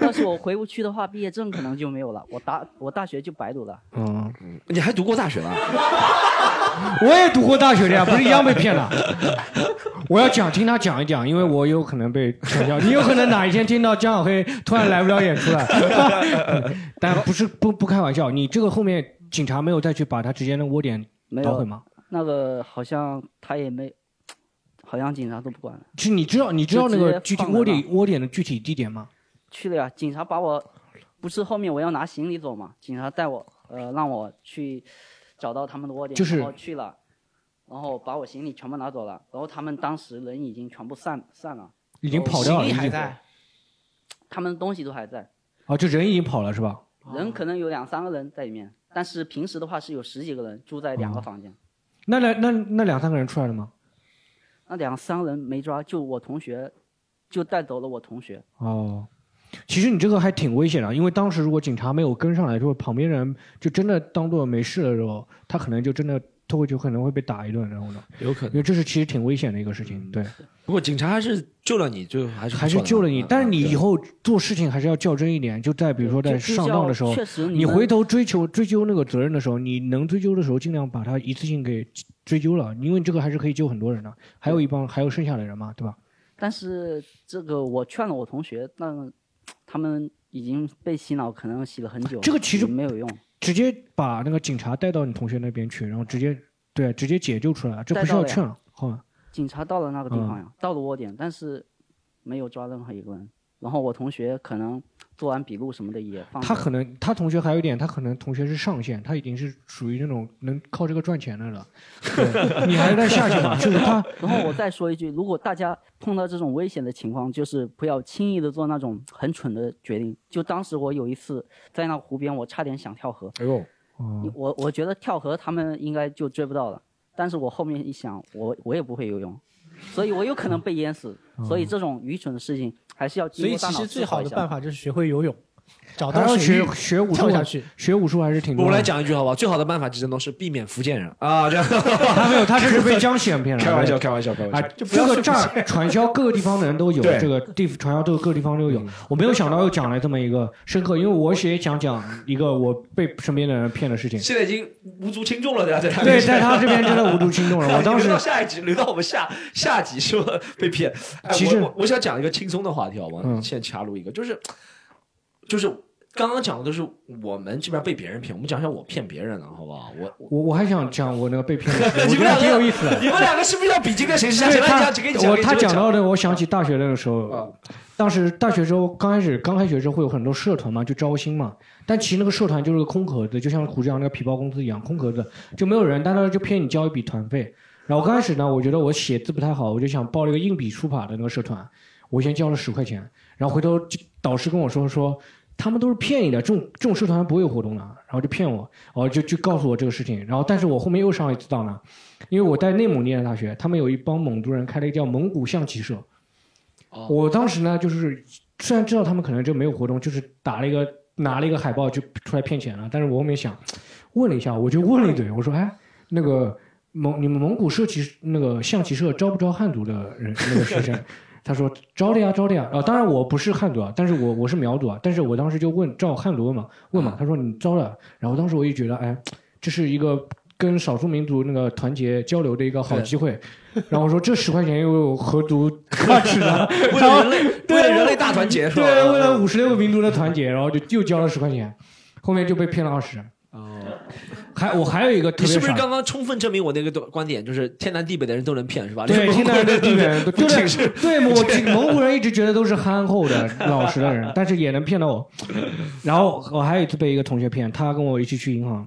要是我回不去的话，毕业证可能就没有了，我大我大学就白读了。嗯，你还读过大学了？我也读过大学的呀，不是一样被骗了。我要讲，听他讲一讲，因为我有可能被传销，你有可能哪一天听到江小黑突然来不了演出了，但不是不不开玩笑，你这个后面警察没有再去把他直接那窝点捣毁吗？那个好像他也没，好像警察都不管了。是你知道你知道那个具体窝点窝点的具体地点吗？去了呀，警察把我，不是后面我要拿行李走嘛，警察带我呃，让我去找到他们的窝点，就是然后去了，然后把我行李全部拿走了，然后他们当时人已经全部散散了，已经跑掉了，行李还在他们东西都还在，哦，就人已经跑了是吧？人可能有两三个人在里面，但是平时的话是有十几个人住在两个房间，那两那那两三个人出来了吗？那两三个人没抓，就我同学，就带走了我同学。哦，其实你这个还挺危险的，因为当时如果警察没有跟上来，就旁边人就真的当做没事的时候，他可能就真的拖回去，可能会被打一顿，然后呢，有可能，因为这是其实挺危险的一个事情，对，不过警察还是救了你，就还是还是救了你，嗯但是你以后做事情还是要较真一点，就在比如说在上当的时候确实，你你回头追求追究那个责任的时候，你能追究的时候，尽量把它一次性给追究了，因为这个还是可以救很多人的，还有一帮还有剩下的人嘛，对吧？但是这个我劝了我同学，但他们已经被洗脑，可能洗了很久，这个其实没有用。直接把那个警察带到你同学那边去，然后直接对直接解救出来，了呀需要劝了，好吧？警察到了那个地方嗯呀，到了窝点，但是没有抓任何一个人。然后我同学可能做完笔录什么的也放。他可能他同学还有一点，他可能同学是上线，他已经是属于那种能靠这个赚钱的了。对你还是在下线嘛，就是他。然后我再说一句，如果大家碰到这种危险的情况，就是不要轻易的做那种很蠢的决定。就当时我有一次在那湖边，我差点想跳河。哎呦，我我觉得跳河他们应该就追不到了，但是我后面一想，我我也不会游泳，所以我有可能被淹死。所以这种愚蠢的事情还是要经过大脑其实最好的办法就是学会游泳，找到学学武术下去。学武术还是挺多我来。讲一句好不好？最好的办法其实都是避免福建人啊，这样。他没有，他这是被江西人骗了。开玩笑，开玩笑，开玩啊笑。，这个诈传销各个地方的人都有，这个地传销都各个地方都有。我没有想到又讲了这么一个深刻，因为我也想讲一个我被身边的人骗的事情。现在已经无足轻重了，对吧？在他对，在他这边真的无足轻重了。我当时留到下一集，留到我们下下集说被骗。哎其实我想讲一个轻松的话题，好吗？嗯现在插入一个，就是就是刚刚讲的都是我们这边被别人骗，我们讲一下我骗别人的，好不好？我我我我还想讲我那个被骗的事，我你觉得还们两个挺有意思的。你们两个是不是要比这个谁是谁？他来讲，给你讲，我他讲到的，我想起大学那个时候，啊当时大学时候刚开始刚开学的时候会有很多社团嘛，就招新嘛。但其实那个社团就是个空壳子，就像胡志阳那个皮包公司一样，空壳子就没有人，但他就骗你交一笔团费。然后刚开始呢，我觉得我写字不太好，我就想报了一个硬笔书法的那个社团，我先交了十块钱，然后回头导师跟我说说。他们都是骗你的，这种这种社团不会有活动的，然后就骗我，哦，就就告诉我这个事情，然后但是我后面又上了一次当呢，因为我在内蒙念的大学，他们有一帮蒙族人开了一个叫蒙古象棋社，我当时呢就是虽然知道他们可能就没有活动，就是打了一个拿了一个海报就出来骗钱了，但是我后面想问了一下，我就问了一嘴，我说哎那个蒙你们蒙古社棋那个象棋社招不招汉族的人那个学生？他说招的呀，招的呀。啊，当然我不是汉族啊，但是我我是苗族啊。但是我当时就问照汉族问嘛，问嘛。他说你招了。然后当时我就觉得，哎，这是一个跟少数民族那个团结交流的一个好机会。然后我说这十块钱又有何足挂齿呢？为了人类，为了人类大团结，是吧？对，为了五十六个民族的团结，然后就又交了十块钱，后面就被骗了二十。哦，还我还有一个特别你是不是刚刚充分证明我那个观点，就是天南地北的人都能骗，是吧？对，天南地北人都 不仅是对我蒙古人一直觉得都是憨厚的、老实的人，但是也能骗到我。然后我还有一次被一个同学骗，他跟我一起去银行，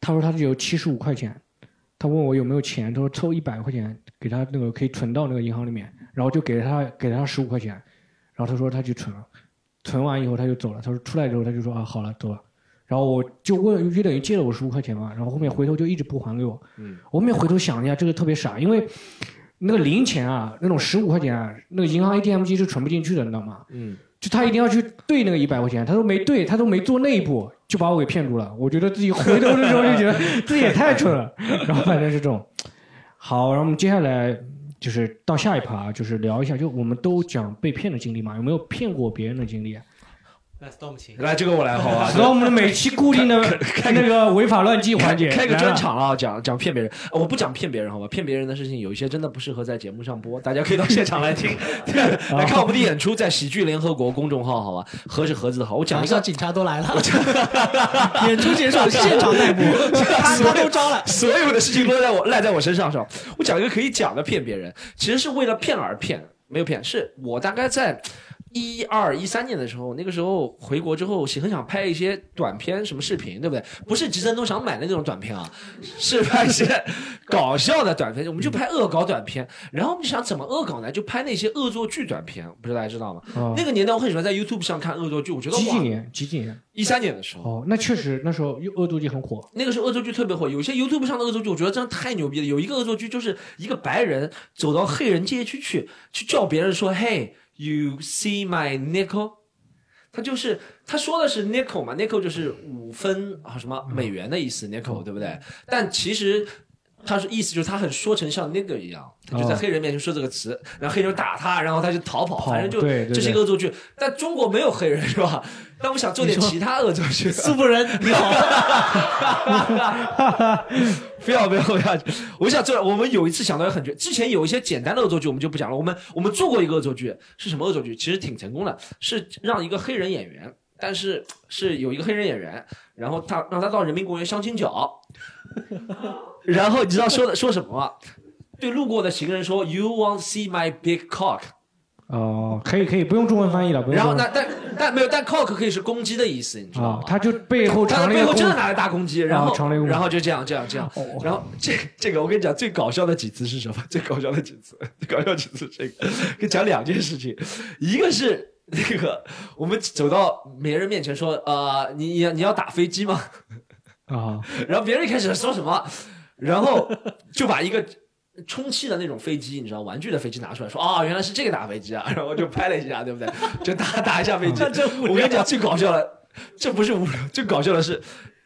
他说他只有七十五块钱，他问我有没有钱，他说凑一百块钱给他那个可以存到那个银行里面，然后就给了他给了他十五块钱，然后他说他去存了，存完以后他就走了，他说出来之后他就说啊好了走了。然后我就问，就等于借了我十五块钱嘛，然后后面回头就一直不还给我。嗯，我后面回头想一下，这个特别傻，因为那个零钱啊，那种十五块钱啊，那个银行 ATM 机是存不进去的，你知道吗？嗯，就他一定要去兑那个一百块钱，他都没兑，他都没做那一步，就把我给骗住了。我觉得自己回头的时候就觉得 自己也太蠢了，然后反正是这种。好，然后我们接下来就是到下一趴，就是聊一下，就我们都讲被骗的经历嘛，有没有骗过别人的经历啊？来，Storm 请。来，这个我来好吧？然后我们的每期固定的开那个违法乱纪环节，开个专场啊，讲讲骗别人。呃我不讲骗别人好吧？骗别人的事情有一些真的不适合在节目上播，大家可以到现场来听，来看我们的演出，在喜剧联合国公众号好吧？盒是盒子的好，我讲一下警察都来了，演出结束，现场逮捕，他他都招了。所有的事情都在我赖在我身上上。我讲一个可以讲的骗别人，其实是为了骗而骗，没有骗，是我大概在一二一三年的时候，那个时候回国之后，很想拍一些短片，什么视频，对不对？不是吉森东想买的那种短片啊，是拍一些搞笑的短片。我们就拍恶搞短片，然后我们就想怎么恶搞呢？就拍那些恶作剧短片，不知道大家知道吗？哦那个年代我很喜欢在 YouTube 上看恶作剧，我觉得哇，几几年？几几年？一三年的时候。哦，那确实那时候恶作剧很火。那个时候恶作剧特别火，有些 YouTube 上的恶作剧，我觉得真的太牛逼了。有一个恶作剧就是一个白人走到黑人街区去，去叫别人说：“Hey, you see my nickel？” 他就是他说的是 nickel 嘛，nickel 就是五分啊什么美元的意思，nickel 对不对？但其实。他是意思就是他很说成像 nigger 一样，他就在哦黑人面前说这个词，然后黑人打他，然后他就逃跑，跑反正就这是一个恶作剧。但中国没有黑人是吧？但我想做点其他恶作剧。苏布人你好，不要不要不要！我想做，我们有一次想到很绝，之前有一些简单的恶作剧，我们就不讲了。我们我们做过一个恶作剧，是什么恶作剧？其实挺成功的，是让一个黑人演员，但是是有一个黑人演员，然后他让他到人民公园相亲角，然后你知道说的 说什么吗？对路过的行人说：“You won't see my big cock？” 哦，可以可以，不用中文翻译了。不用然后那但但没有，但 cock 可以是公鸡的意思，你知道吗？，啊他就背后他的藏了一个公背后真的拿了大公鸡，然后、啊藏了一个然后就这样这样这样，哦然后这这个我跟你讲最搞笑的几次是什么？最搞笑的几次，最搞笑几次这个，跟你讲两件事情，一个是那个我们走到别人面前说，呃，你你你要打飞机吗？啊，然后别人一开始说什么，然后就把一个。充气的那种飞机，你知道玩具的飞机拿出来说啊、原来是这个打飞机啊，然后就拍了一下，对不对？就打打一下飞机。我跟你讲，最搞笑的，这不是无聊，最搞笑的是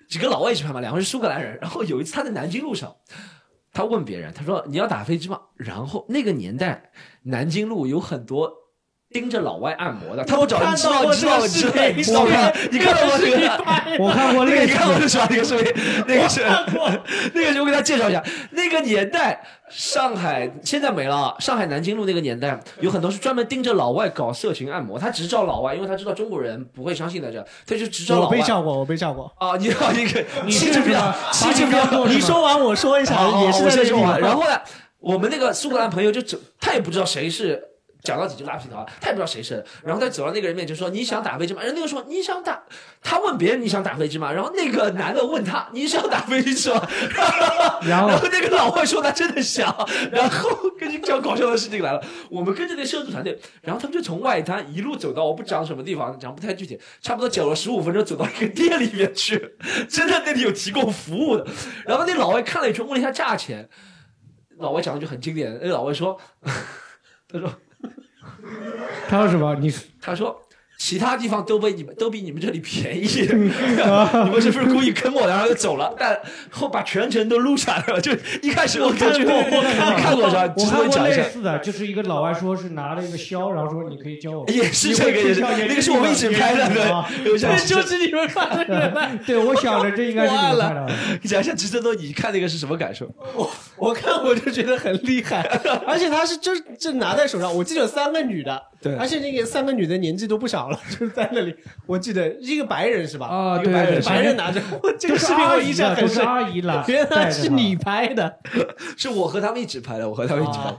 几个老外一起拍嘛，两个是苏格兰人。然后有一次他在南京路上，他问别人，他说你要打飞机吗？然后那个年代南京路有很多。盯着老外按摩的，他我找你知道，你知道，你知道，你知道，你看到过这个？我看过那个，你看过是吧？那个视频，那个是，那个是我给大家介绍一下，那个年代上海现在没了，上海南京路那个年代有很多是专门盯着老外搞色情按摩，他只照老外，因为他知道中国人不会相信的这，他就只照老外我被。照过，我被照过。啊，你好，你可你气质比较，气质比较，你说完我说一下，好也是我说完。在这个地方。然后呢，我们那个苏格兰朋友就整，他也不知道谁是。讲到几句拉皮条，他也不知道谁是，然后他走到那个人面前说：“你想打飞机吗？”然后那个说：“你想打。”他问别人：“你想打飞机吗？”然后那个男的问他：“你想打飞机是吧？” 然后然后那个老外说他真的想，然后跟你讲搞笑的事情来了，我们跟着那摄制团队，然后他们就从外滩一路走到我不讲什么地方，讲不太具体，差不多走了十五分钟，走到一个店里面去，真的那里有提供服务的。然后那老外看了一圈，问了一下价钱，老外讲了一句很经典的，那老外说，他说他说什么？你他说。其他地方都被你们都比你们这里便宜，你们是不是故意坑我，然后就走了？但后把全程都录下来了，就一开始我看过，我看过？我看过类似的，就是一个老外说是拿了一个箫，然后说你可以教我。也是这个，也是那个是我们一起拍的，对，就是你们看的？对，我想着这应该是你们拍的。你讲一下，直升都你看那个是什么感受？我我看我就觉得很厉害，而且他是就就拿在手上，我记得有三个女的，对而且那个三个女的年纪都不小了，就是在那里，我记得一个白人是吧？啊一个白人，对对对白人拿着，我这个是视频我阿姨印象很深，阿姨了。原来是你拍的，是我和他们一起拍的，我和他们一起拍的。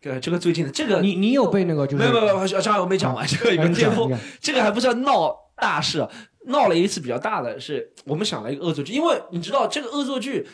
对，这个最近的这个，你你有被那个就是没有没有没有，张海我没讲完，这个有个巅峰，这个还不是要闹大事，闹了一次比较大的是，我们想了一个恶作剧，因为你知道这个恶作剧。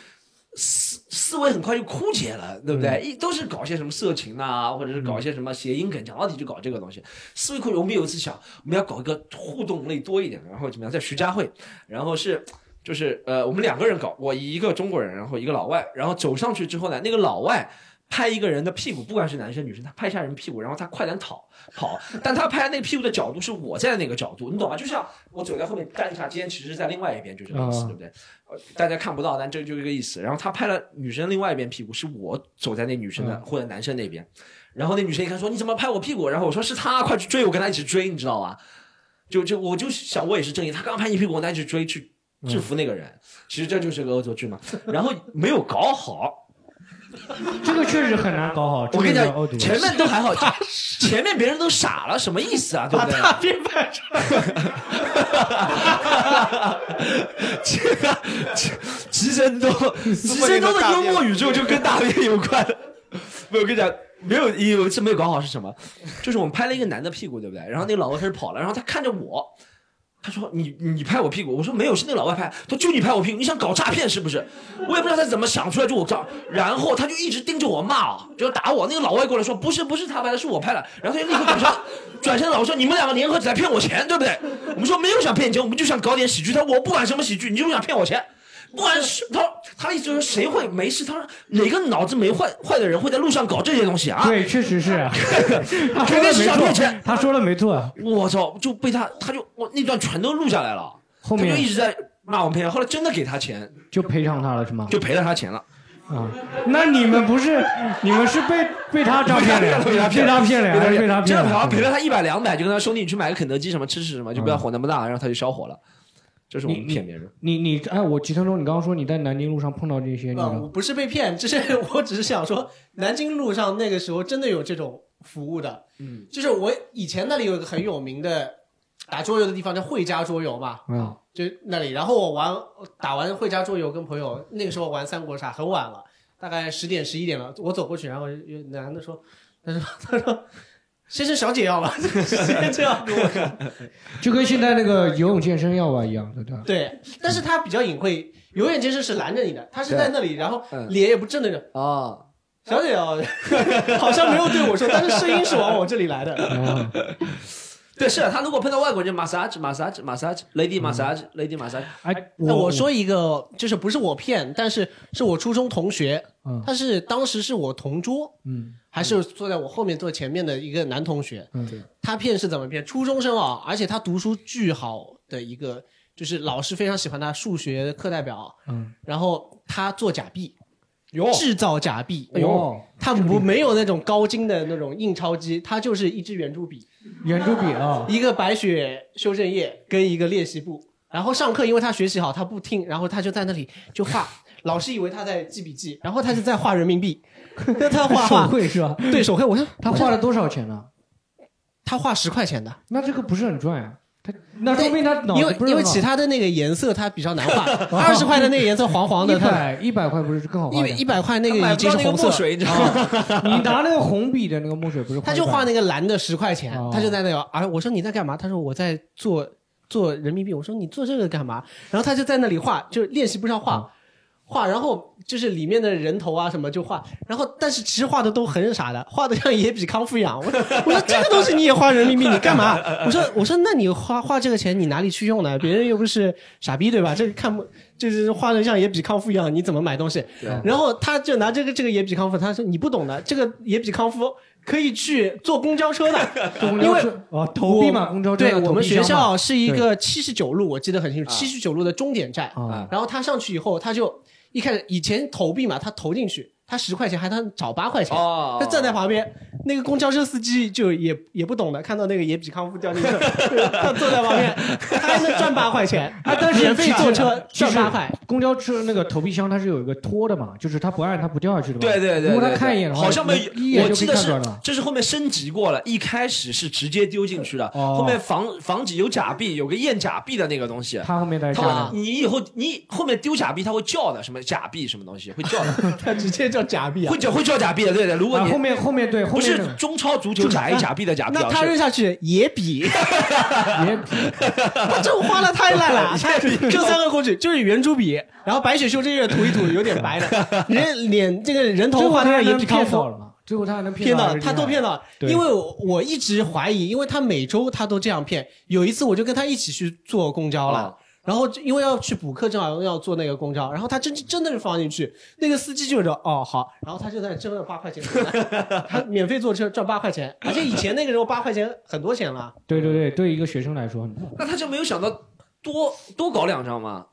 思思维很快就枯竭了，对不对？一都是搞些什么色情啊，或者是搞些什么谐音梗，讲到底就搞这个东西。思维枯竭，我们有一次想，我们要搞一个互动类多一点的，然后怎么样，在徐家汇，然后是就是呃，我们两个人搞，我一个中国人，然后一个老外，然后走上去之后呢，那个老外拍一个人的屁股，不管是男生女生，他拍一下人屁股，然后他快点跑跑，但他拍那屁股的角度是我在那个角度，你懂吗？就像我走在后面站一下肩，其实是在另外一边，就这个意思，啊对不对？呃大家看不到，但这就这个意思。然后他拍了女生另外一边屁股，是我走在那女生的、嗯或者男生那边。然后那女生一看说你怎么拍我屁股？然后我说是他，快去追，我跟他一起追，你知道吧？就就我就想我也是正义，他刚拍你屁股，我跟他一起追去制服那个人。其实这就是个恶作剧嘛。然后没有搞好，这个确实很难搞好。我跟你讲前面都还好，前面别人都傻了，什么意思啊？对不对？大便拍出这个吉神东，吉神东的幽默宇宙就跟大便有关。没有，我跟你讲，没有有一次没有搞好是什么？就是我们拍了一个男的屁股，对不对？然后那个老外开始跑了，然后他看着我，他说你你拍我屁股，我说没有，是那个老外拍。他说就你拍我屁股，你想搞诈骗是不是？我也不知道他怎么想出来就我诈，然后他就一直盯着我骂啊，就打我。那个老外过来说不是不是他拍的，是我拍的。然后他就立刻转身转身老说你们两个联合起来骗我钱，对不对？我们说没有想骗钱，我们就想搞点喜剧。他说我不管什么喜剧，你就是想骗我钱。不管是他，他的意思就是谁会没事？他说哪个脑子没坏坏的人会在路上搞这些东西啊？对，确实是，他肯定是想骗钱。，他说的没错。我操，就被他，他就我那段全都录下来了，后面就一直在骂我们骗，后来真的给他钱，就赔偿他了是吗？就赔了他钱了。啊，那你们不是你们是被被他诈骗了呀？被他骗被他骗真的了？赔赔了他一百两百，就跟他兄弟你去买个肯德基什么吃吃什么，就不要火那么大，然后他就消火了。这是我们骗别人。你你哎，我吉成中，你刚刚说你在南京路上碰到这些，你啊，呢我不是被骗，就是我只是想说，南京路上那个时候真的有这种服务的。嗯，就是我以前那里有一个很有名的打桌游的地方叫惠家桌游嘛，嗯，就那里。然后我玩打完惠家桌游，跟朋友那个时候玩三国杀很晚了，大概十点十一点了，我走过去，然后有男的说，他说他说先生小姐要吧，直接这样跟我看。就跟现在那个游泳健身要吧一样，对吧？对，但是他比较隐晦，游泳健身是拦着你的，他是在那里，然后嗯。脸也不正着啊，小姐哦，好像没有对我说，但是声音是往我这里来的。哦对，是啊，他如果碰到外国人就 massage massage massage lady massage lady massage，哎，那我说一个，就是不是我骗，但是是我初中同学，嗯他是当时是我同桌，嗯还是坐在我后面坐前面的一个男同学，嗯他骗是怎么骗？初中生啊，而且他读书巨好的一个，就是老师非常喜欢他，数学课代表，嗯，然后他做假币，哟制造假币，哎呦，他不没有那种高精的那种印钞机，他就是一支圆珠笔，圆珠笔啊，一个白雪修正液跟一个练习簿。然后上课，因为他学习好，他不听，然后他就在那里就画。老师以为他在记笔记，然后他就在画人民币。那 他画画手绘是吧？对手绘，我说他画了多少钱呢？他画十块钱的，那这个不是很赚呀。他那说明他脑子因为因为其他的那个颜色它比较难画，二十块的那个颜色黄黄的，一百一百块不是更好画点？一一百块那个墨水，你知道吗？你拿那个红笔的那个墨水不是？他就画那个蓝的十块钱哦，他就在那个，啊，我说你在干嘛？他说我在做做人民币。我说你做这个干嘛？然后他就在那里画，就练习不是要画。画，然后就是里面的人头啊什么就画，然后但是其实画的都很傻的，画的像野比康夫一样。我说我说这个东西你也画人民币，你干嘛？我说我说那你花花这个钱你哪里去用呢？别人又不是傻逼对吧？这看不就是画的像野比康夫一样，你怎么买东西？然后他就拿这个这个野比康夫，他说你不懂的，这个野比康夫可以去坐公交车的，因为交车。哦，投币嘛，公交车对我们学校是一个七十九路，我记得很清楚，七十九路的终点站。啊。然后他上去以后，他就一开始以前投币嘛，他投进去，他十块钱还能找八块钱，哦他站在旁边，那个公交车司机就也也不懂的，看到那个野比康夫掉 进去，他坐在旁边，他还能赚八块钱，啊，但是免费坐车赚八块。公交车那个投币箱它是有一个托的嘛，就是他不按它不掉下去的嘛。对对对，如果他看一眼的话，好像没一眼就可以我记得是。这是后面升级过了，一开始是直接丢进去的，哦后面防防止有假币，有个验假币的那个东西。他后面他。你以后你后面丢假币，他会叫的，什么假币什么东西会叫的，他直接叫假币啊会！叫会叫假币的，对的。如果啊，你后面后面对后不是中超足球假假币的假币啊，那他扔下去也比，也比他这花的太烂了，他就 三个工具，就是圆珠笔，然后白雪修正液涂一涂，有点白的，人脸这个人头最后他还画的也能骗到比康夫了嘛？最后他还能骗到，到，他都骗到，因为我我一直怀疑，因为他每周他都这样骗，有一次我就跟他一起去坐公交了。啊然后因为要去补课，正好要坐那个公交，然后他真真的是放进去，那个司机就说哦好，然后他就在挣了八块钱他免费坐车赚八块钱，而且以前那个时候八块钱很多钱了，对对对，对一个学生来说，那他就没有想到多多搞两张吗？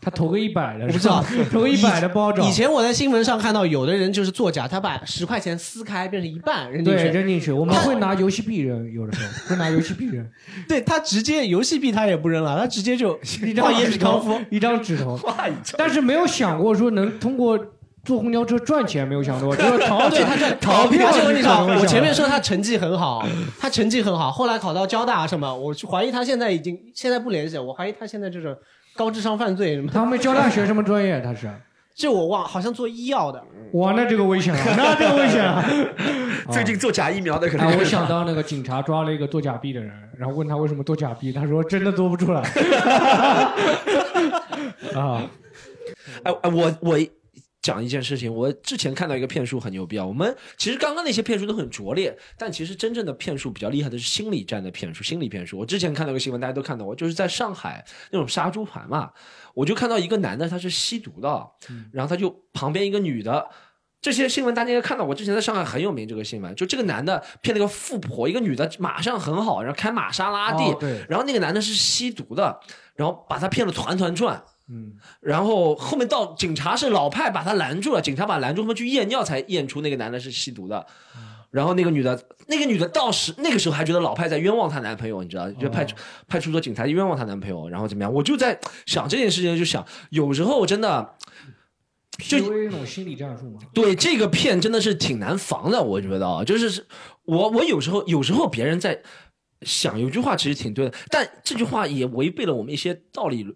他投个一百的，我不知道投个一百的不好找。以前我在新闻上看到有的人就是作假，他把十块钱撕开变成一半扔进对去，扔进去，我们会拿游戏币扔，有的时候 会拿游戏币扔，对他直接游戏币他也不扔了，他直接就一张纸头比康夫，，一张纸头。画一张。但是没有想过说能通过坐公交车赚钱，没有想过，就是逃对他这逃票。而且我跟你说，我前面说说他成绩很好，他成绩很好，后来考到交大什么，我怀疑他现在已经现在不联系，我怀疑他现在就是高智商犯罪什么。他们交大学什么专业？他是这我忘，好像做医药的。哇，那这个危险了，那这个危险了。最近做假疫苗的可能我想到那个警察抓了一个做假币的人，然后问他为什么做假币，他说真的做不出来。啊，哎哎，我我讲一件事情，我之前看到一个骗术很牛逼啊。我们其实刚刚那些骗术都很拙劣，但其实真正的骗术比较厉害的是心理战的骗术，心理骗术。我之前看到一个新闻，大家都看到过，就是在上海那种杀猪盘嘛，我就看到一个男的他是吸毒的，然后他就旁边一个女的。这些新闻大家应该看到我，之前在上海很有名。这个新闻就这个男的骗了个富婆，一个女的马上很好，然后开玛莎拉蒂，哦对然后那个男的是吸毒的，然后把他骗了团团转。嗯，然后后面到警察是老派把他拦住了，警察把他拦住，后面去验尿才验出那个男的是吸毒的。然后那个女的，那个女的到时那个时候还觉得老派在冤枉她男朋友，你知道，就派出、派出所警察冤枉她男朋友，然后怎么样？我就在想这件事情，就想有时候真的 PUA 那种心理战术嘛。对这个骗真的是挺难防的，我觉得啊，就是是我我有时候有时候别人在想有句话其实挺对的，但这句话也违背了我们一些道理。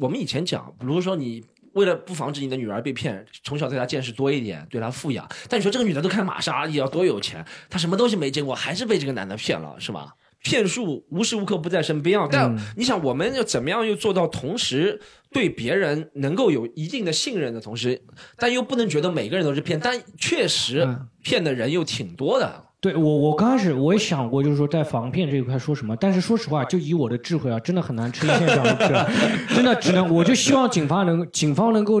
我们以前讲，比如说你为了不防止你的女儿被骗，从小对她见识多一点，对她富养。但你说这个女的都开玛莎拉蒂，要多有钱，她什么东西没见过，还是被这个男的骗了，是吧？骗术无时无刻不在身边啊！但你想，我们要怎么样又做到同时对别人能够有一定的信任的同时，但又不能觉得每个人都是骗，但确实骗的人又挺多的。对我，我刚开始我也想过，就是说在防骗这一块说什么，但是说实话，就以我的智慧啊，真的很难吃一堑长一智，真的只能，我就希望警方能，警方能够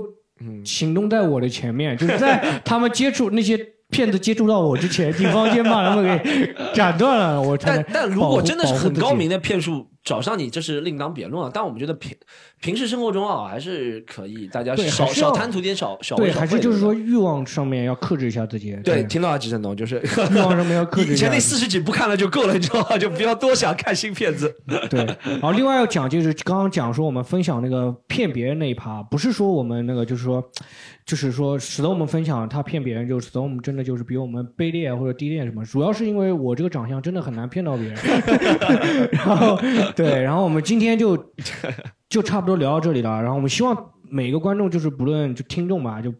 行动在我的前面，就是在他们接触那些骗子接触到我之前，警方先把他们给斩断了，我才能但但如果真的是很高明的骗术找上你，这是另当别论啊。但我们觉得平平时生活中啊，还是可以大家少少贪图点少少对，还是就是说欲望上面要克制一下自己。对，听到了，吉振东，就是欲望上面要克制一下以前那四十几不看了就够了，你知道吗？就不要多想看新片子。对，然后另外要讲就是刚刚讲说我们分享那个骗别人那一趴，不是说我们那个就是说，就是说使得我们分享他骗别人，就使得我们真的就是比我们卑劣或者低劣什么，主要是因为我这个长相真的很难骗到别人。然后对，然后我们今天就 就差不多聊到这里了，然后我们希望每个观众就是不论就听众吧，就。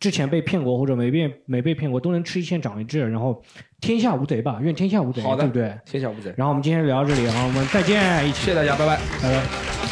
之前被骗过或者没被没被骗过，都能吃一堑长一智，然后天下无贼吧，愿天下无贼，好的对不对？天下无贼。然后我们今天聊到这里，然后我们再见，一起，谢谢大家，拜拜，拜拜。